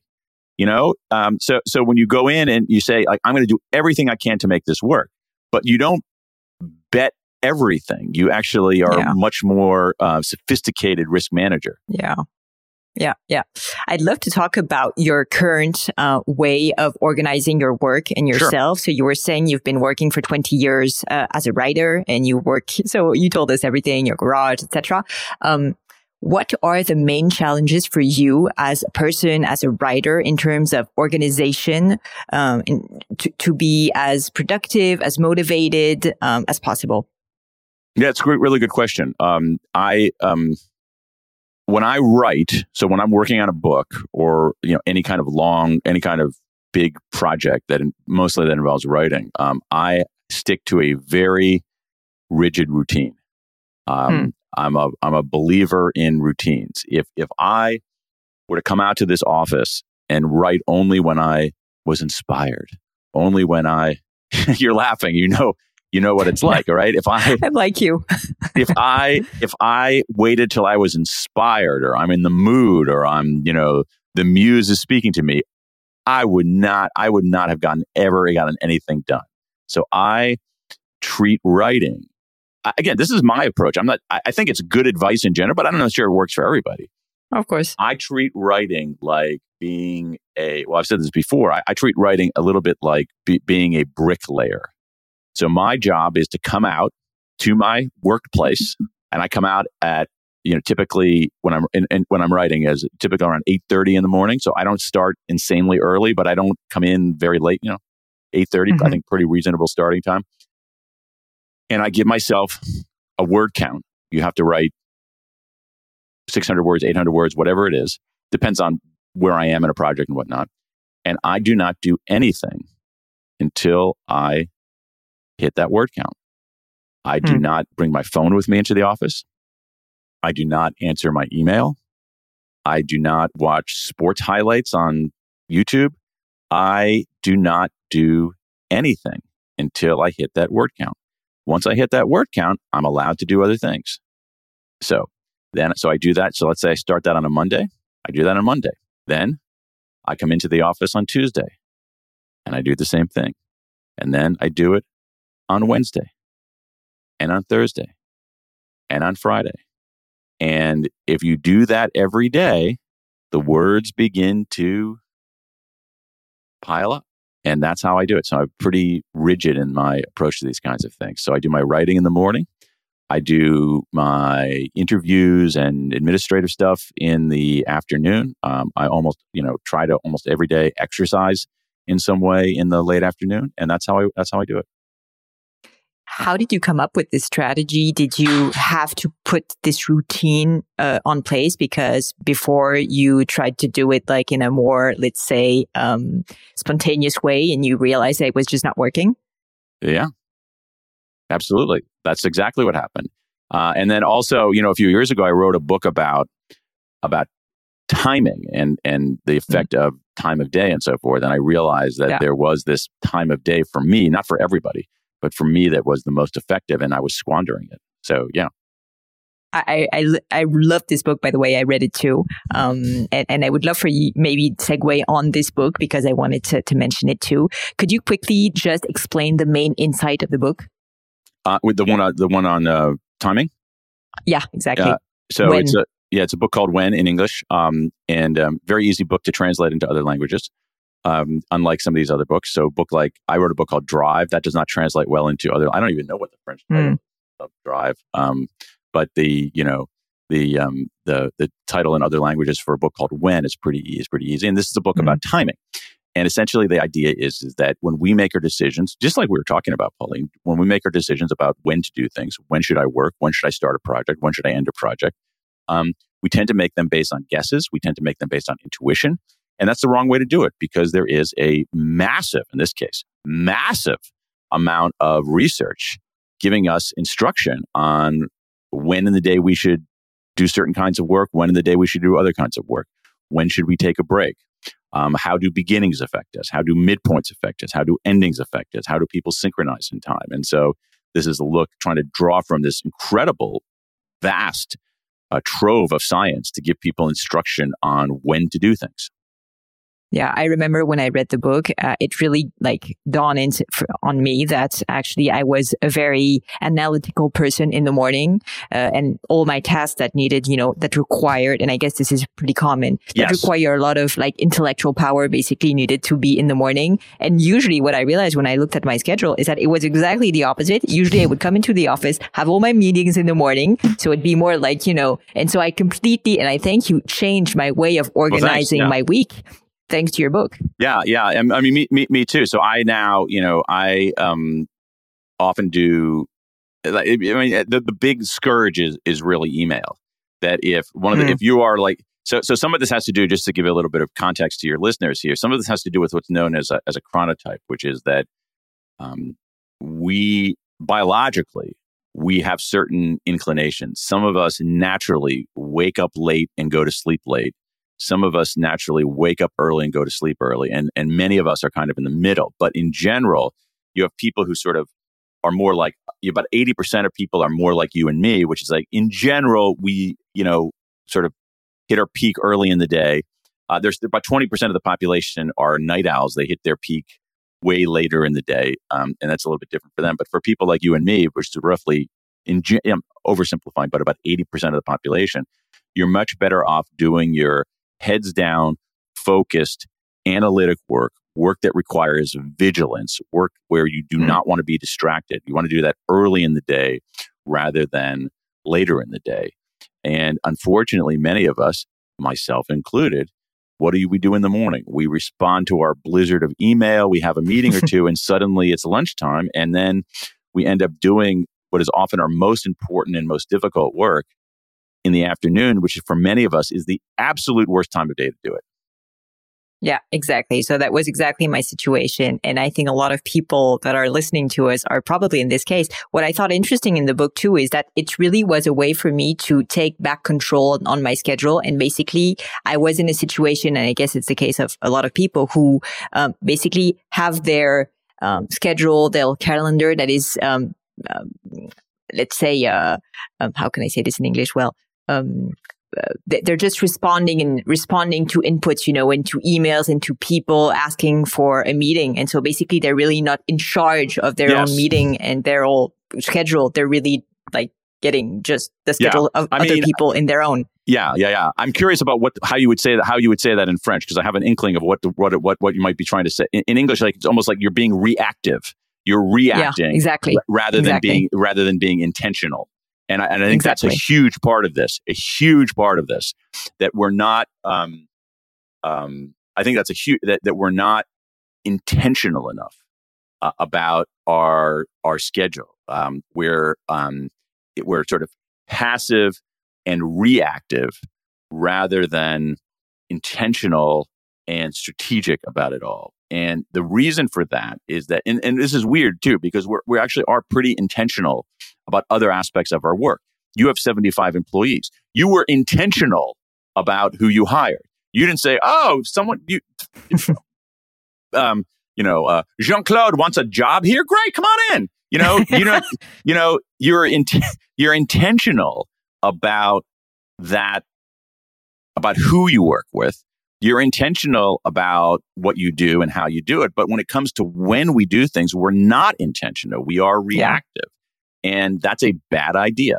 You know, um, so so when you go in and you say like I'm going to do everything I can to make this work, but you don't bet everything. You actually are yeah. much more uh, sophisticated risk manager. Yeah. Yeah, yeah. I'd love to talk about your current uh, way of organizing your work and yourself. Sure. So you were saying you've been working for 20 years uh, as a writer and you work, so you told us everything, your garage, etc. Um, what are the main challenges for you as a person, as a writer, in terms of organization, um, to, to be as productive, as motivated um, as possible? Yeah, it's a great, really good question. Um, I um, when I write, so when I'm working on a book or you know any kind of long, any kind of big project that mostly that involves writing, um, I stick to a very rigid routine. Um, hmm. I'm a I'm a believer in routines. If if I were to come out to this office and write only when I was inspired, only when I you're laughing, you know you know what it's like, all right? If I I'm like you. if I if I waited till I was inspired or I'm in the mood or I'm, you know, the muse is speaking to me, I would not I would not have gotten ever gotten anything done. So I treat writing again, this is my approach. I'm not, I think it's good advice in general, but I don't know sure it works for everybody. Of course. I treat writing like being a, well, I've said this before, I, I treat writing a little bit like be, being a bricklayer. So my job is to come out to my workplace and I come out at, you know, typically when I'm in, in, when I'm writing is typically around 8:30 in the morning. So I don't start insanely early, but I don't come in very late, you know, 8:30, mm-hmm. I think pretty reasonable starting time and I give myself a word count. You have to write 600 words, 800 words, whatever it is. Depends on where I am in a project and whatnot. And I do not do anything until I hit that word count. I do hmm. not bring my phone with me into the office. I do not answer my email. I do not watch sports highlights on YouTube. I do not do anything until I hit that word count. Once I hit that word count, I'm allowed to do other things. So then, so I do that. So let's say I start that on a Monday. I do that on Monday. Then I come into the office on Tuesday and I do the same thing. And then I do it on Wednesday and on Thursday and on Friday. And if you do that every day, the words begin to pile up. And that's how I do it. So I'm pretty rigid in my approach to these kinds of things. So I do my writing in the morning. I do my interviews and administrative stuff in the afternoon. Um, I almost, you know, try to almost every day exercise in some way in the late afternoon, and that's how I that's how I do it. How did you come up with this strategy? Did you have to put this routine uh, on place because before you tried to do it like in a more, let's say, um, spontaneous way and you realized it was just not working? Yeah, absolutely. That's exactly what happened. Uh, and then also, you know, a few years ago, I wrote a book about about timing and and the mm-hmm. effect mm-hmm. of time of day and so forth. And I realized that yeah. there was this time of day for me, not for everybody, but for me, that was the most effective, and I was squandering it. So yeah. I, I, I love this book, by the way. I read it too. Um, and, and I would love for you maybe segue on this book because I wanted to, to mention it too. Could you quickly just explain the main insight of the book? Uh, with the one, uh, the one on uh, timing. Yeah, exactly. Uh, so when. it's a yeah, it's a book called When in English, um, and um, very easy book to translate into other languages um, unlike some of these other books. So, book like I wrote a book called Drive that does not translate well into other. I don't even know what the French title mm. of Drive, um, but the you know the um, the the title in other languages for a book called When is pretty is pretty easy. And this is a book mm. about timing. And essentially, the idea is, is that when we make our decisions, just like we were talking about, Pauline, when we make our decisions about when to do things, when should I work, when should I start a project, when should I end a project, um, we tend to make them based on guesses. We tend to make them based on intuition. And that's the wrong way to do it because there is a massive, in this case, massive amount of research giving us instruction on when in the day we should do certain kinds of work, when in the day we should do other kinds of work, when should we take a break, um, how do beginnings affect us, how do midpoints affect us, how do endings affect us, how do people synchronize in time. And so this is a look trying to draw from this incredible, vast uh, trove of science to give people instruction on when to do things. Yeah, I remember when I read the book, uh, it really like dawned into, on me that actually I was a very analytical person in the morning, uh, and all my tasks that needed, you know, that required, and I guess this is pretty common, that yes. require a lot of like intellectual power, basically needed to be in the morning. And usually, what I realized when I looked at my schedule is that it was exactly the opposite. Usually, I would come into the office, have all my meetings in the morning, so it'd be more like you know, and so I completely, and I thank you, changed my way of organizing well, yeah. my week thanks to your book. Yeah, yeah. I mean, me, me, me too. So I now, you know, I um, often do. Like, I mean, the, the big scourge is is really email. That if one of the, mm. if you are like so, so some of this has to do just to give a little bit of context to your listeners here. Some of this has to do with what's known as a as a chronotype, which is that um, we biologically we have certain inclinations. Some of us naturally wake up late and go to sleep late. Some of us naturally wake up early and go to sleep early. And, and many of us are kind of in the middle. But in general, you have people who sort of are more like you about 80% of people are more like you and me, which is like in general, we, you know, sort of hit our peak early in the day. Uh, there's about 20% of the population are night owls. They hit their peak way later in the day. Um, and that's a little bit different for them. But for people like you and me, which is roughly, in, I'm oversimplifying, but about 80% of the population, you're much better off doing your heads down, focused, analytic work, work that requires vigilance, work where you do mm. not want to be distracted. You want to do that early in the day rather than later in the day. And unfortunately, many of us, myself included, what do we do in the morning? We respond to our blizzard of email. We have a meeting or two, and suddenly it's lunchtime. And then we end up doing what is often our most important and most difficult work in the afternoon, which for many of us is the absolute worst time of day to do it. Yeah, exactly. So that was exactly my situation. And I think a lot of people that are listening to us are probably in this case. What I thought interesting in the book too is that it really was a way for me to take back control on my schedule. And basically I was in a situation, and I guess it's the case of a lot of people who um, basically have their um, schedule, their calendar that is, um, um let's say, uh, um, how can I say this in English? Well, um, they're just responding and responding to inputs, you know, into emails and to people asking for a meeting. And so basically they're really not in charge of their yes. own meeting and their whole schedule. They're really like getting just the schedule yeah. of I other mean, people in their own. Yeah, yeah, yeah. I'm curious about what how you would say that how you would say that in French because I have an inkling of what the, what what what you might be trying to say in, in English. Like it's almost like you're being reactive. You're reacting yeah, exactly rather exactly. than being rather than being intentional. And I, and I think exactly. that's a huge part of this, a huge part of this, that we're not, um, um, I think that's a huge, that, that we're not intentional enough uh, about our, our schedule. Um, we're, um, it, we're sort of passive and reactive rather than intentional and strategic about it all. And the reason for that is that, and, and this is weird too, because we're, we actually are pretty intentional about other aspects of our work. You have 75 employees. You were intentional about who you hired. You didn't say, oh, someone, you, um, you know, uh, Jean Claude wants a job here. Great, come on in. You know, you know, you know, you're in, you're intentional about that, about who you work with, you're intentional about what you do and how you do it. But when it comes to when we do things, we're not intentional. We are reactive. Yeah. And that's a bad idea.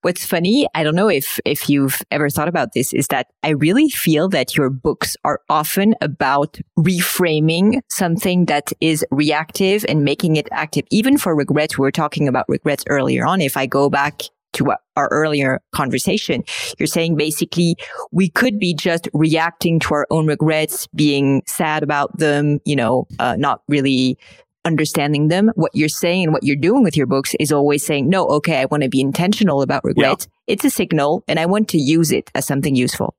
What's funny, I don't know if, if you've ever thought about this, is that I really feel that your books are often about reframing something that is reactive and making it active. Even for regrets, we were talking about regrets earlier on. If I go back to our earlier conversation. You're saying basically we could be just reacting to our own regrets, being sad about them, you know, uh, not really understanding them. What you're saying and what you're doing with your books is always saying, no, okay, I want to be intentional about regret. Yeah. It's a signal and I want to use it as something useful.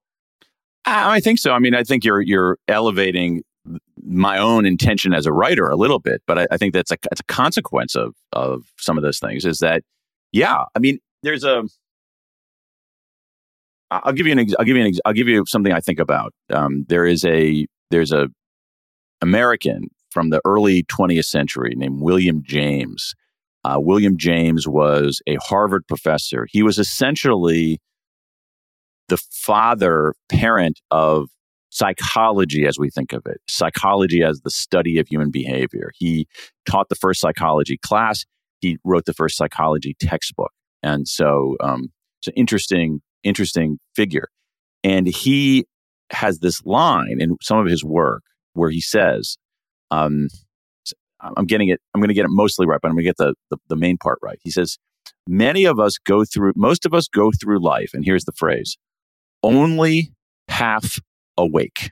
I think so. I mean, I think you're, you're elevating my own intention as a writer a little bit, but I, I think that's a, that's a consequence of, of some of those things is that, yeah, I mean, there's a I'll give you an I'll give you an I'll give you something I think about. Um, there is a there's a American from the early 20th century named William James. Uh, William James was a Harvard professor. He was essentially the father parent of psychology as we think of it. Psychology as the study of human behavior. He taught the first psychology class. He wrote the first psychology textbook. And so um, it's an interesting, interesting figure. And he has this line in some of his work where he says, um, I'm getting it, I'm going to get it mostly right, but I'm going to get the, the, the main part right. He says, many of us go through, most of us go through life, and here's the phrase, only half awake.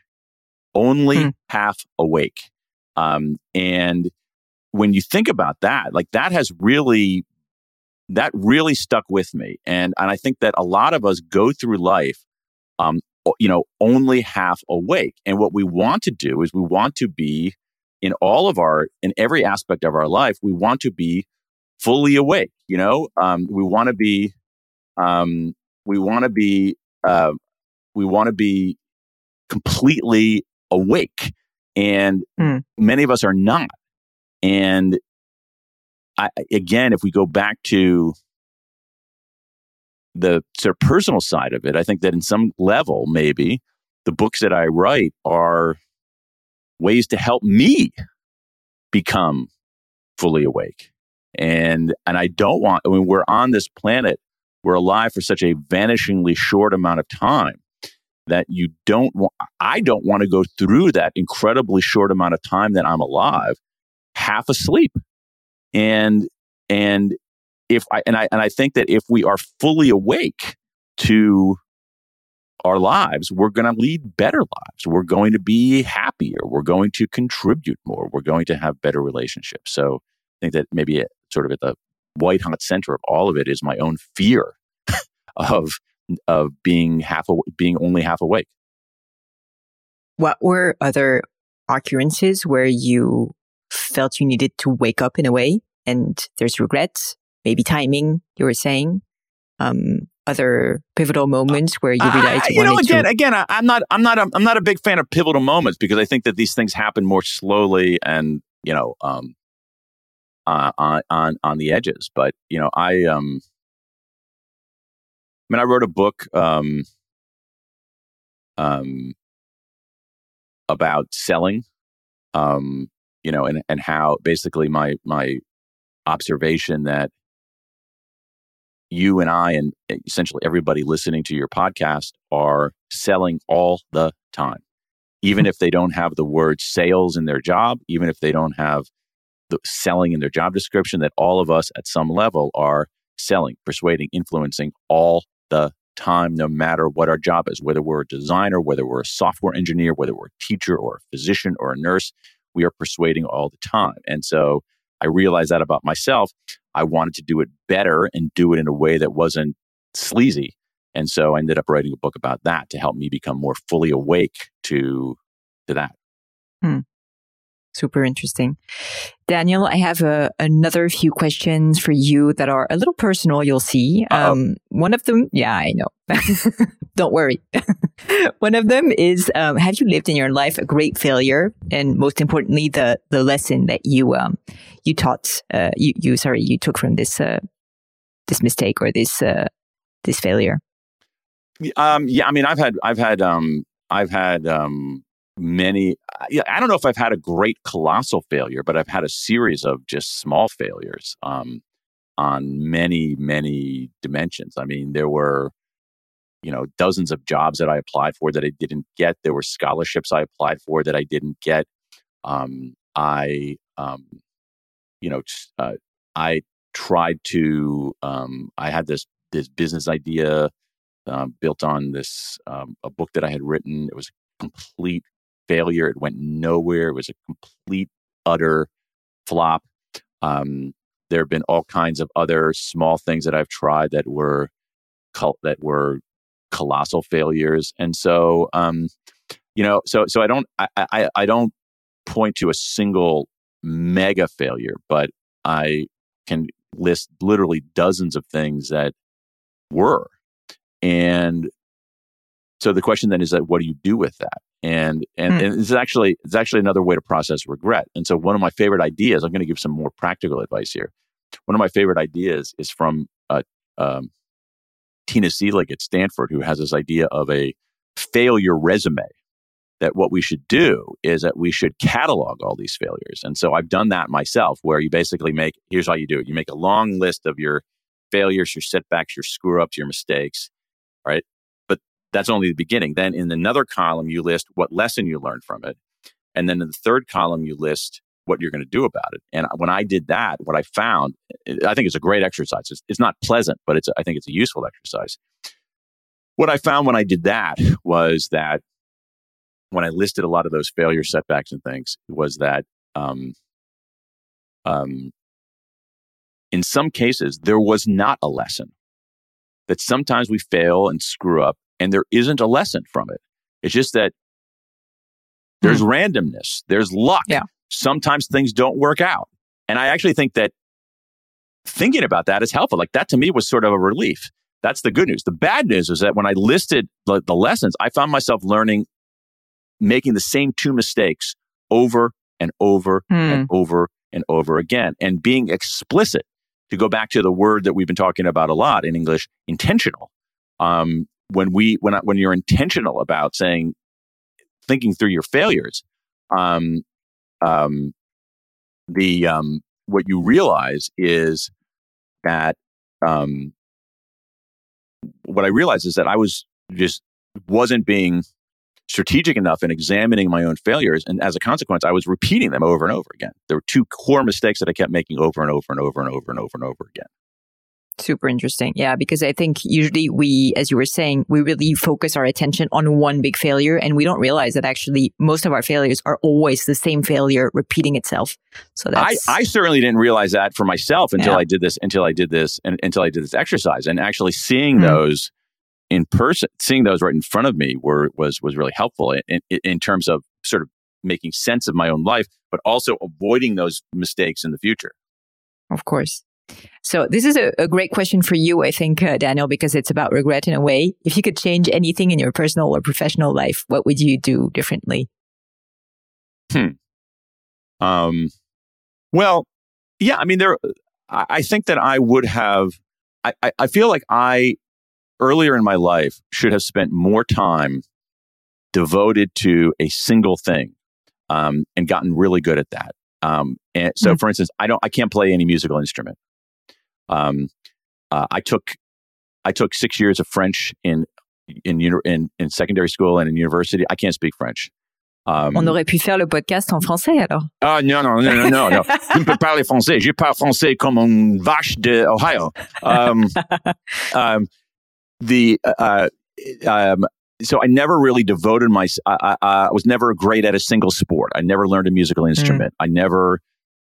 Only hmm. half awake. Um, and when you think about that, like that has really that really stuck with me. And, and I think that a lot of us go through life, um, you know, only half awake. And what we want to do is we want to be in all of our, in every aspect of our life, we want to be fully awake. You know, um, we want to be, um, we want to be, uh, we want to be completely awake, and Mm. many of us are not. And I, again, if we go back to the sort of personal side of it, I think that in some level, maybe the books that I write are ways to help me become fully awake. And and I don't want I mean we're on this planet, we're alive for such a vanishingly short amount of time that you don't want I don't want to go through that incredibly short amount of time that I'm alive half asleep. And and if I and I and I think that if we are fully awake to our lives, we're going to lead better lives. We're going to be happier. We're going to contribute more. We're going to have better relationships. So I think that maybe it, sort of at the white hot center of all of it is my own fear of of being half aw- being only half awake. What were other occurrences where you felt you needed to wake up in a way and there's regret, maybe timing, you were saying? Um, other pivotal moments where you realized I- you you know, again, to. again, I, I'm not, I'm not, a, I'm not a big fan of pivotal moments because I think that these things happen more slowly and you know, um, uh, on on on the edges. But you know, I um, I mean, I wrote a book um, um, about selling, um, you know, and and how basically my my observation that you and I and essentially everybody listening to your podcast are selling all the time. Even if they don't have the word sales in their job, even if they don't have the selling in their job description, that all of us at some level are selling, persuading, influencing all the time, no matter what our job is, whether we're a designer, whether we're a software engineer, whether we're a teacher or a physician or a nurse, we are persuading all the time. And so I realized that about myself. I wanted to do it better and do it in a way that wasn't sleazy. And so I ended up writing a book about that to help me become more fully awake to to that. Hmm. Super interesting. Daniel, I have a, another few questions for you that are a little personal, you'll see. Um, one of them, yeah, I know. Don't worry. one of them is, um, have you lived in your life a great failure? And most importantly, the, the lesson that you, um, you taught, uh, you, you, sorry, you took from this, uh, this mistake or this, uh, this failure. Um, yeah, I mean, I've had, I've had, um, I've had um, many. I don't know if I've had a great colossal failure, but I've had a series of just small failures um, on many, many dimensions. I mean, there were, you know, dozens of jobs that I applied for that I didn't get. There were scholarships I applied for that I didn't get. Um, I, um, you know, uh, I tried to. Um, I had this this business idea um, built on this um, a book that I had written. It was complete failure. It went nowhere. It was a complete utter flop. Um, there have been all kinds of other small things that I've tried that were that were colossal failures, and so um, you know, so so I don't I, I I don't point to a single mega failure, but I can list literally dozens of things that were and so the question then is that what do you do with that? And and, Hmm. and it's actually it's actually another way to process regret. And so one of my favorite ideas, I'm going to give some more practical advice here. One of my favorite ideas is from uh, um, Tina Seelig at Stanford, who has this idea of a failure resume. That what we should do is that we should catalog all these failures. And so I've done that myself, where you basically make here's how you do it: you make a long list of your failures, your setbacks, your screw ups, your mistakes, right? That's only the beginning. Then in another column, you list what lesson you learned from it. And then in the third column, you list what you're going to do about it. And when I did that, what I found, I think it's a great exercise. It's, it's not pleasant, but it's, I think it's a useful exercise. What I found when I did that was that when I listed a lot of those failure setbacks and things, was that um, um, in some cases, there was not a lesson. That sometimes we fail and screw up, and there isn't a lesson from it. It's just that there's randomness, there's luck, Yeah. sometimes things don't work out. And I actually think that thinking about that is helpful. Like that to me was sort of a relief. That's the good news. The bad news is that when I listed the, the lessons, I found myself learning, making the same two mistakes over and over Hmm. and over and over again and being explicit to go back to the word that we've been talking about a lot in English, intentional. Um, when we, when, I, when you're intentional about saying, thinking through your failures, um, um, the, um, what you realize is that, um, what I realized is that I was just wasn't being strategic enough in examining my own failures. And as a consequence, I was repeating them over and over again. There were two core mistakes that I kept making over and over and over and over and over and over again. Super interesting. Yeah, because I think usually we, as you were saying, we really focus our attention on one big failure and we don't realize that actually most of our failures are always the same failure repeating itself. So I, that's, I certainly didn't realize that for myself until Yeah. I did this, until I did this, and until I did this exercise, and actually seeing Hmm. those in person, seeing those right in front of me, were was was really helpful in, in, in terms of sort of making sense of my own life, but also avoiding those mistakes in the future. of course. So this is a, a great question for you, I think, uh, Daniel, because it's about regret in a way. If you could change anything in your personal or professional life, what would you do differently? Hmm. Um, well, yeah, I mean, there. I, I think that I would have. I, I, I feel like I earlier in my life should have spent more time devoted to a single thing, um, and gotten really good at that. Um, and so, Mm. for instance, I don't. I can't play any musical instrument. Um, uh, I took I took six years of French in in in in secondary school and in university. I can't speak French. Um, On aurait pu faire le podcast en français alors. Ah non, non, non, non, non, non. Je ne peux parler français. Je parle français comme une vache de Ohio. Um, um, the, uh, um, so I never really devoted my, I, I, I was never great at a single sport. I never learned a musical instrument. I never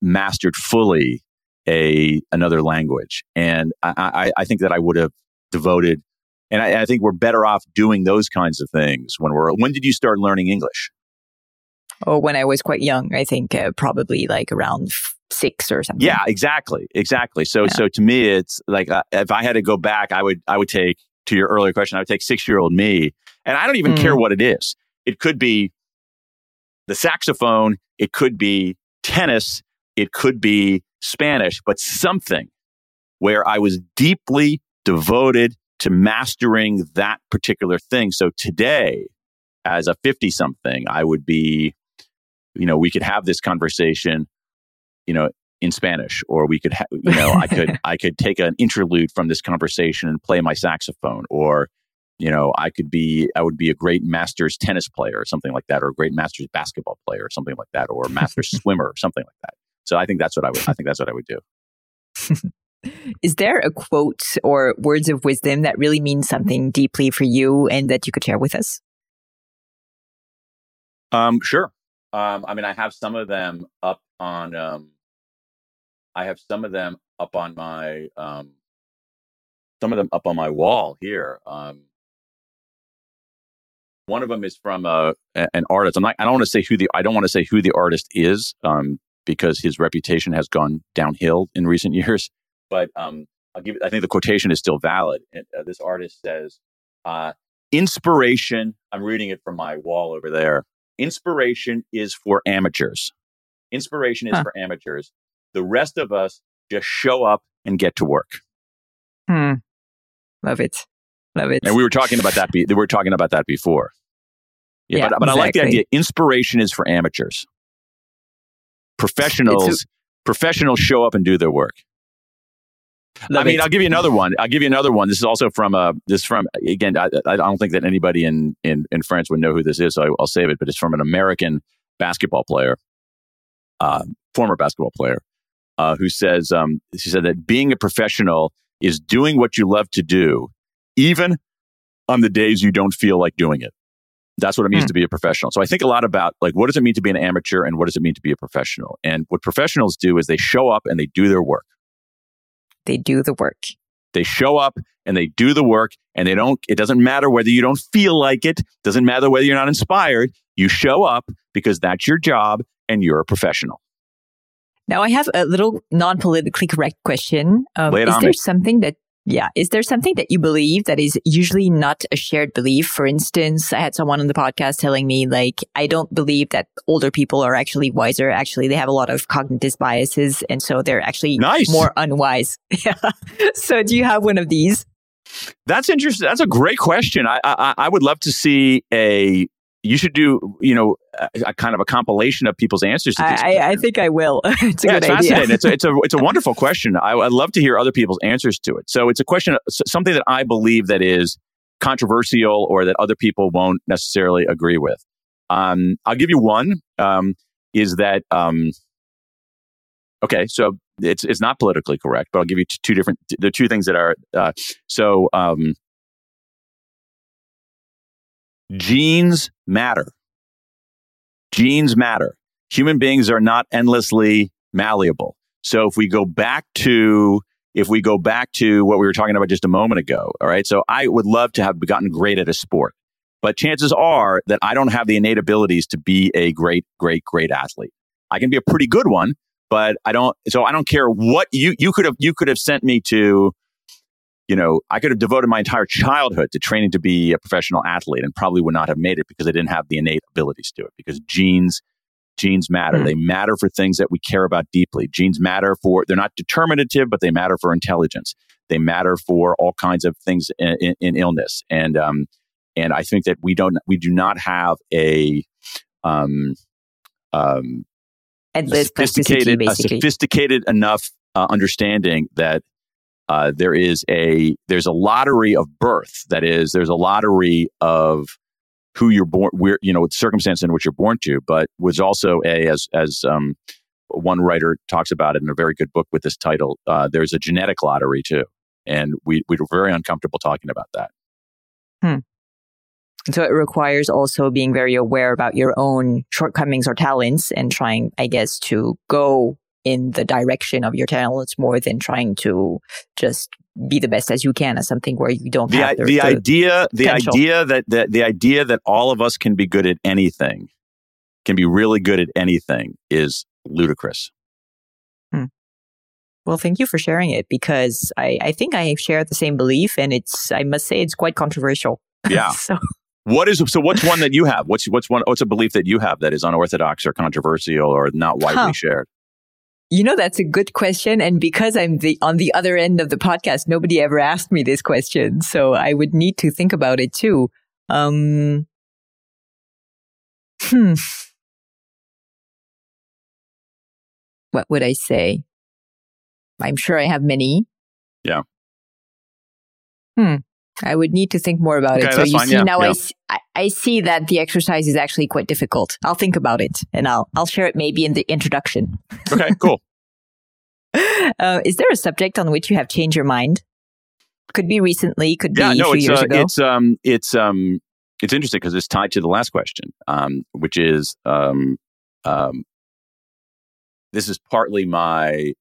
mastered fully a, another language. And I, I, I think that I would have devoted, and I, I think we're better off doing those kinds of things when we're, when did you start learning English? Oh, when I was quite young, I think uh, probably like around f- six or something. Yeah, exactly, exactly. So, Yeah. so to me, it's like uh, if I had to go back, I would, I would take to your earlier question, I would take six year old me, and I don't even Mm. care what it is. It could be the saxophone, it could be tennis, it could be Spanish, but something where I was deeply devoted to mastering that particular thing. So today, as a fifty something, I would be, you know, we could have this conversation, you know, in Spanish, or we could, ha- you know, I could, I could take an interlude from this conversation and play my saxophone, or, you know, I could be, I would be a great masters tennis player or something like that, or a great masters basketball player or something like that, or a masters swimmer or something like that. So I think that's what I would, I think that's what I would do. Is there a quote or words of wisdom that really means something deeply for you and that you could share with us? Um, sure. Um, I mean, I have some of them up on, um, I have some of them up on my, um, some of them up on my wall here. Um, one of them is from a, a- an artist. I'm not, I don't want to say who the, I don't want to say who the artist is, um, because his reputation has gone downhill in recent years. But, um, I'll give, I think the quotation is still valid. And, uh, this artist says, uh, inspiration, I'm reading it from my wall over there. Inspiration is for amateurs. Inspiration is Huh. for amateurs. The rest of us just show up and get to work. Hmm. Love it. Love it. And we were talking about that. Be, we were talking about that before. Yeah, Yeah, but, but I like the idea. Inspiration is for amateurs. Professionals, professionals show up and do their work. Love I mean, it. I'll give you another one. I'll give you another one. This is also from uh, this from again. I, I don't think that anybody in, in in France would know who this is, so I, I'll save it. But it's from an American basketball player, uh, former basketball player, uh, who says um, she said that being a professional is doing what you love to do, even on the days you don't feel like doing it. That's what it means Hmm. to be a professional. So I think a lot about like what does it mean to be an amateur and what does it mean to be a professional? And what professionals do is they show up and they do their work they do the work. they show up and they do the work and they don't it doesn't matter whether you don't feel like it doesn't matter whether you're not inspired you show up because that's your job and you're a professional. Now I have a little non-politically correct question. Um, is there me. something that yeah. Is there something that you believe that is usually not a shared belief? For instance, I had someone on the podcast telling me, like, I don't believe that older people are actually wiser. Actually, they have a lot of cognitive biases. And so they're actually nice. more unwise. yeah. So do you have one of these? That's interesting. That's a great question. I, I, I would love to see a you should do you know a, a, kind of a compilation of people's answers to I, I, think I will. it's a yeah, good it's idea. fascinating. it's a, it's a it's a wonderful question. I, would love to hear other people's answers to it. So it's a question, something that I believe that is controversial or that other people won't necessarily agree with. Um, I'll give you one. Um, is that um, okay? So it's it's not politically correct, but I'll give you t- two different. The two things that are uh, so. Um, genes matter. Genes matter. Human beings are not endlessly malleable. So if we go back to if we go back to what we were talking about just a moment ago, all right. So I would love to have gotten great at a sport, but chances are that I don't have the innate abilities to be a great, great, great athlete. I can be a pretty good one, but I don't. So I don't care what you you could have you could have sent me to you know, I could have devoted my entire childhood to training to be a professional athlete and probably would not have made it because I didn't have the innate abilities to it because genes genes matter. Mm. They matter for things that we care about deeply. Genes matter for they're not determinative, but they matter for intelligence. They matter for all kinds of things in, in, in illness. And um, and I think that we don't we do not have a um, um, a sophisticated, a sophisticated enough uh, understanding that uh, there is a there's a lottery of birth. That is, there's a lottery of who you're born, where you know, the circumstance in which you're born to. But was also a as as um, one writer talks about it in a very good book with this title. Uh, there's a genetic lottery too, and we we were very uncomfortable talking about that. Hmm. So it requires also being very aware about your own shortcomings or talents and trying, I guess, to go in the direction of your talents more than trying to just be the best as you can as something where you don't the, have the, the, the idea the idea that the, the idea that all of us can be good at anything can be really good at anything is ludicrous hmm. well thank you for sharing it because I, I think i share the same belief and it's i must say it's quite controversial yeah so what is so? What's one that you have? What's what's one? What's a belief that you have that is unorthodox or controversial or not widely huh. shared? You know, that's a good question. And because I'm the, on the other end of the podcast, nobody ever asked me this question. So I would need to think about it too. Um, hmm. What would I say? I'm sure I have many. Yeah. Hmm. I would need to think more about okay, it. So you fine, see yeah, now yeah. I, see, I, I see that the exercise is actually quite difficult. I'll think about it and I'll I'll share it maybe in the introduction. Okay, cool. uh, is there a subject on which you have changed your mind? Could be recently, could yeah, be no, a few it's years uh, ago. it's um it's um it's interesting because it's tied to the last question, um, which is um um this is partly my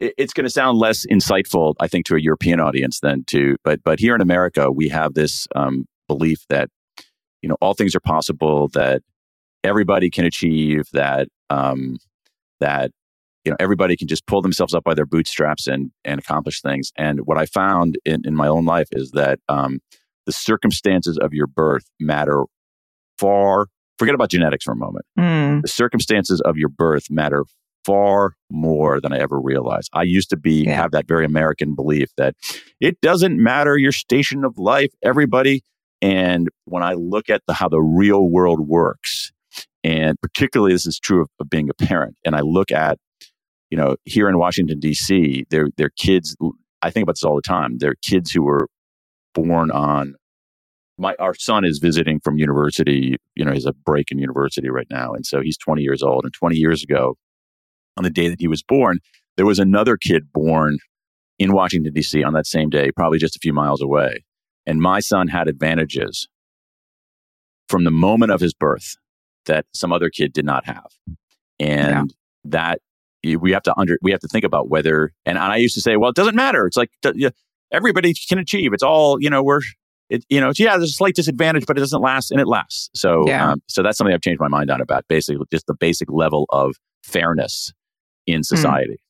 it's going to sound less insightful, I think, to a European audience than to, but but here in America, we have this um, belief that you know all things are possible, that everybody can achieve, that um, that you know everybody can just pull themselves up by their bootstraps and and accomplish things. And what I found in, in my own life is that um, the circumstances of your birth matter far. Forget about genetics for a moment. Mm. The circumstances of your birth matter far more than I ever realized. I used to be Yeah. have that very American belief that it doesn't matter your station of life, everybody. And when I look at the, how the real world works, and particularly this is true of, of being a parent, and I look at, you know, here in Washington D.C., their their kids. I think about this all the time. They're kids who were born on. My our son is visiting from university. You know, he's a break in university right now, and so he's 20 years old. And 20 years ago, on the day that he was born, there was another kid born in Washington, D.C. on that same day, probably just a few miles away. And my son had advantages from the moment of his birth that some other kid did not have. And that we have to under we have to think about whether and, and I used to say, well, it doesn't matter. It's like everybody can achieve. It's all, you know, we're it, you know, yeah, there's a slight disadvantage, but it doesn't last and it lasts. So, Yeah. um, so that's something I've changed my mind on about basically just the basic level of fairness in hmm. society.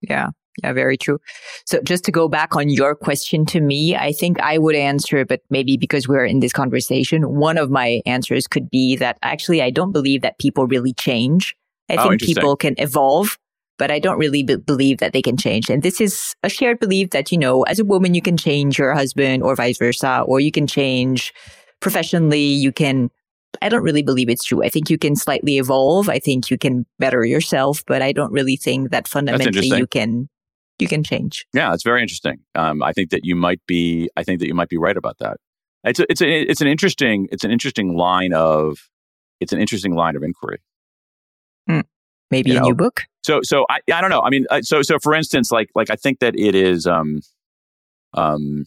Yeah. Yeah, very true. So just to go back on your question to me, I think I would answer, but maybe because we're in this conversation, one of my answers could be that actually I don't believe that people really change. I Oh, think people can evolve, but I don't really be- believe that they can change. And this is a shared belief that, you know, as a woman, you can change your husband or vice versa, or you can change professionally. You can, I don't really believe it's true. I think you can slightly evolve. I think you can better yourself, but I don't really think that fundamentally you can, you can change. Yeah, it's very interesting. Um, I think that you might be. I think that you might be right about that. It's a, it's a, it's an interesting it's an interesting line of it's an interesting line of inquiry. Maybe You a know, new book. So so I I don't know. I mean, uh, so so for instance, like like I think that it is um um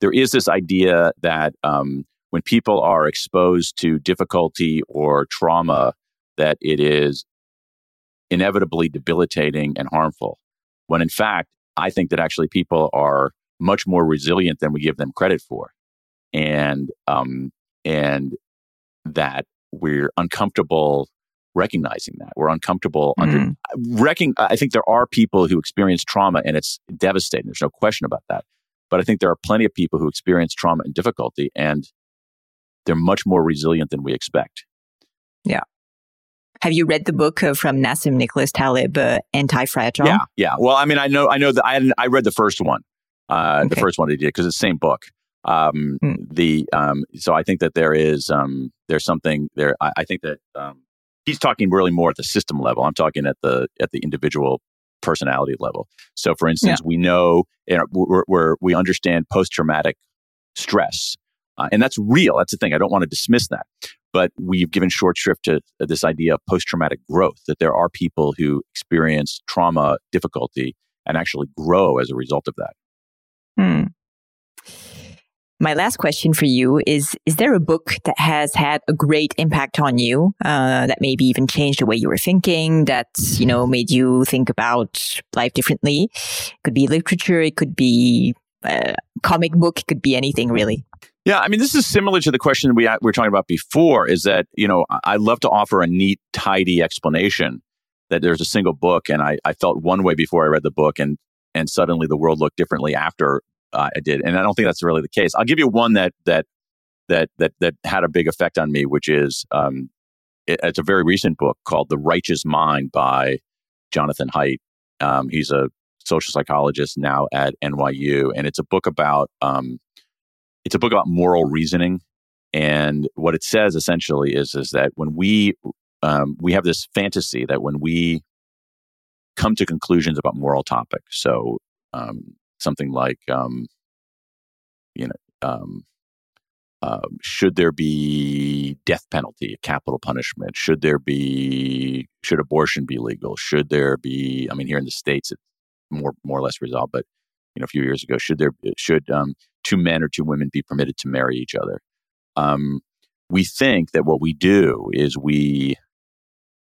there is this idea that um when people are exposed to difficulty or trauma, that it is inevitably debilitating and harmful. When in fact, I think that actually people are much more resilient than we give them credit for, and um and that we're uncomfortable recognizing that we're uncomfortable under Mhm. recking i think there are people who experience trauma and it's devastating there's no question about that but i think there are plenty of people who experience trauma and difficulty and they're much more resilient than we expect. Yeah. Have you read the book uh, from Nassim Nicholas Taleb, uh, Anti-Fragile? yeah yeah. Well i mean i know i know that i i read the first one uh the first one he did because it's the same book. Um Hmm. the um so i think that there is um there's something there i, I think that um he's talking really more at the system level. I'm talking at the at the individual personality level. So for instance we know you know, we're, we're, we understand post-traumatic stress uh, and that's real that's the thing i don't want to dismiss that but we've given short shrift to this idea of post-traumatic growth that there are people who experience trauma difficulty and actually grow as a result of that Hmm. My last question for you is Is there a book that has had a great impact on you, uh, that maybe even changed the way you were thinking, that, you know, made you think about life differently? It could be literature, it could be a comic book, it could be anything really. Yeah, I mean, this is similar to the question we, we were talking about before. Is that you know I I love to offer a neat, tidy explanation that there's a single book, and I, I felt one way before I read the book, and and suddenly the world looked differently after uh, I did, and I don't think that's really the case. I'll give you one that that that that that had a big effect on me, which is um, it, it's a very recent book called The Righteous Mind by Jonathan Haidt. Um, he's a social psychologist now at NYU, and it's a book about um, it's a book about moral reasoning. And what it says essentially is is that when we um, we have this fantasy that when we come to conclusions about moral topics, so um, something like um, you know um, should there be death penalty, capital punishment? Should there be should abortion be legal? Should there be? I mean, here in the states, it's more more or less resolved, but you know, a few years ago, should there should um, two men or two women be permitted to marry each other? Um, we think that what we do is we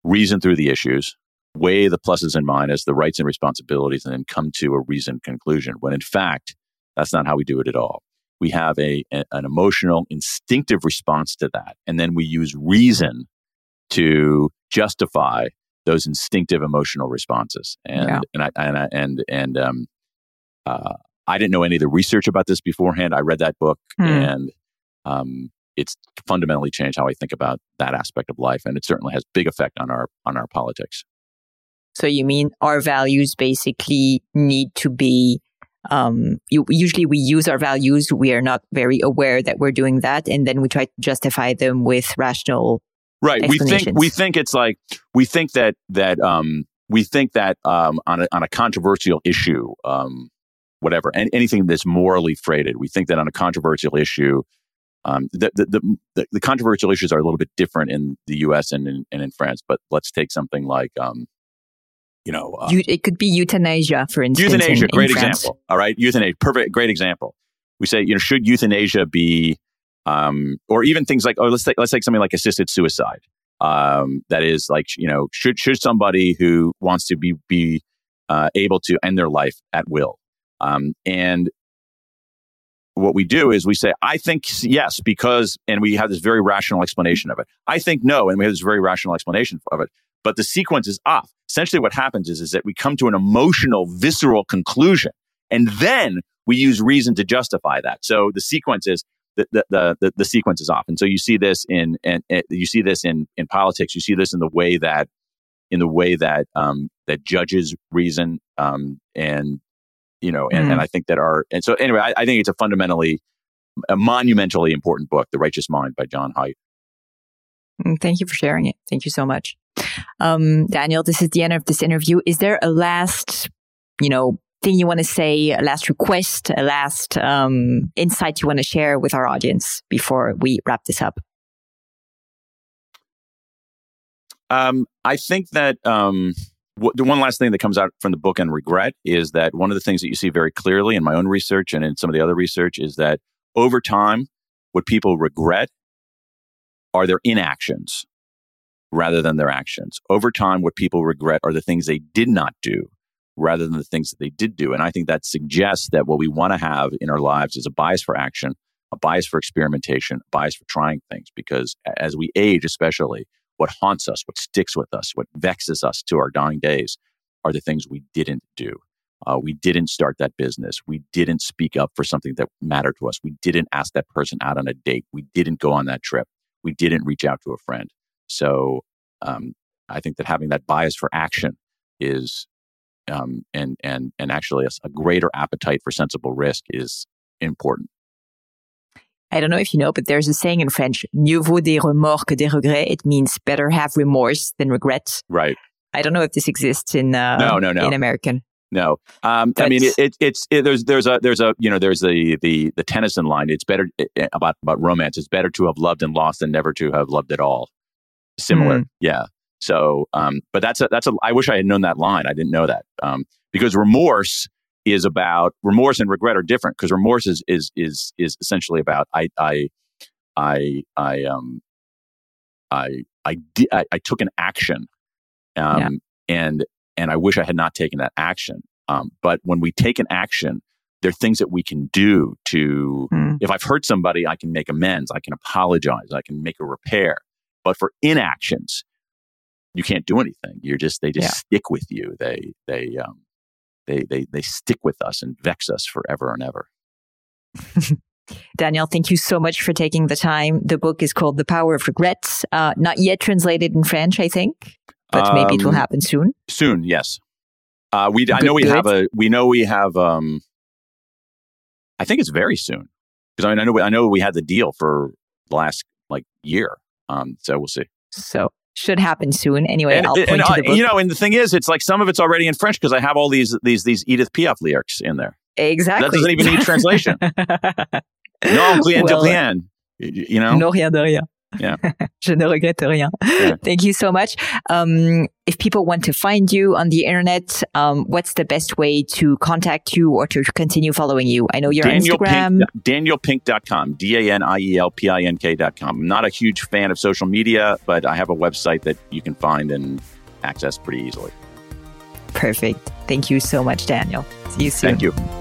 reason through the issues, weigh the pluses and minuses, the rights and responsibilities, and then come to a reasoned conclusion. When in fact, that's not how we do it at all. We have a, a- an emotional, instinctive response to that, and then we use reason to justify those instinctive emotional responses. And Yeah. and I, and I, and and um, uh, I didn't know any of the research about this beforehand. I read that book, Hmm. and um, it's fundamentally changed how I think about that aspect of life, and it certainly has big effect on our on our politics. So you mean our values basically need to be um you, usually we use our values we are not very aware that we're doing that and then we try to justify them with rational Right. We think we think it's like we think that that um we think that um on a on a controversial issue um whatever and anything that's morally freighted we think that on a controversial issue um the the, the the controversial issues are a little bit different in the US and in and in France but let's take something like um you know uh, Eu- it could be euthanasia for instance euthanasia in, in great France. example all right euthanasia perfect great example we say you know should euthanasia be um or even things like oh let's take let's take something like assisted suicide um that is like you know should should somebody who wants to be be uh, able to end their life at will um and what we do is we say, I think yes, because, and we have this very rational explanation of it. I think no, and we have this very rational explanation of it. But the sequence is off. Essentially, what happens is, is that we come to an emotional, visceral conclusion, and then we use reason to justify that. So the sequence is the the the, the sequence is off, and so you see this in and you see this in in politics. You see this in the way that in the way that um, that judges reason um, and you know, and, mm. and I think that our, and so anyway, I, I, think it's a fundamentally, a monumentally important book, The Righteous Mind by Jon Haidt. Mm, thank you for sharing it. Thank you so much. Um, Daniel, this is the end of this interview. Is there a last, you know, thing you want to say, a last request, a last um, insight you want to share with our audience before we wrap this up? Um, I think that um, the one last thing that comes out from the book on regret is that one of the things that you see very clearly in my own research and in some of the other research is that over time, what people regret are their inactions rather than their actions. Over time, what people regret are the things they did not do rather than the things that they did do. And I think that suggests that what we want to have in our lives is a bias for action, a bias for experimentation, a bias for trying things, because as we age, especially, what haunts us, what sticks with us, what vexes us to our dying days are the things we didn't do. Uh, we didn't start that business. We didn't speak up for something that mattered to us. We didn't ask that person out on a date. We didn't go on that trip. We didn't reach out to a friend. So um, I think that having that bias for action is, um, and and and actually a, a greater appetite for sensible risk is important. I don't know if you know, but there's a saying in French, mieux vaut des remords que des regrets. It means better have remorse than regret. Right. I don't know if this exists in uh, no, no, no. in American. No, um, I mean it, it, it's it, there's there's a there's a you know there's the the the Tennyson line. It's better about about romance. It's better to have loved and lost than never to have loved at all. Similar, mm. yeah. So, um, but that's a that's a. I wish I had known that line. I didn't know that um, because remorse is about remorse and regret are different because remorse is is is is essentially about I I I I um I I di- I, I took an action um yeah. and and I wish I had not taken that action um but when we take an action there are things that we can do to mm. if I've hurt somebody I can make amends I can apologize I can make a repair but for inactions you can't do anything you're just they just yeah. stick with you they they um they, they, they stick with us and vex us forever and ever. Daniel, thank you so much for taking the time. The book is called The Power of Regrets, uh, not yet translated in French, I think, but um, maybe it will um, happen soon. Soon, yes. Uh, we, good, I know we good. have a, we know we have, um, I think it's very soon because I, mean, I know, I know we had the deal for the last like year. Um, so we'll see. So should happen soon. Anyway, and, I'll point and, to the book. You know, and the thing is, it's like some of it's already in French because I have all these these these Edith Piaf lyrics in there. Exactly. That doesn't even need translation. non, rien well, de rien. You know? Non, rien de rien. Yeah. Je ne regrette rien. Yeah. Thank you so much. Um, if people want to find you on the internet, um, what's the best way to contact you or to continue following you? I know you're Daniel Instagram. Pink, DanielPink.com, D-A-N-I-E-L-P-I-N-K.com. I'm not a huge fan of social media, but I have a website that you can find and access pretty easily. Perfect. Thank you so much, Daniel. See you soon. Thank you.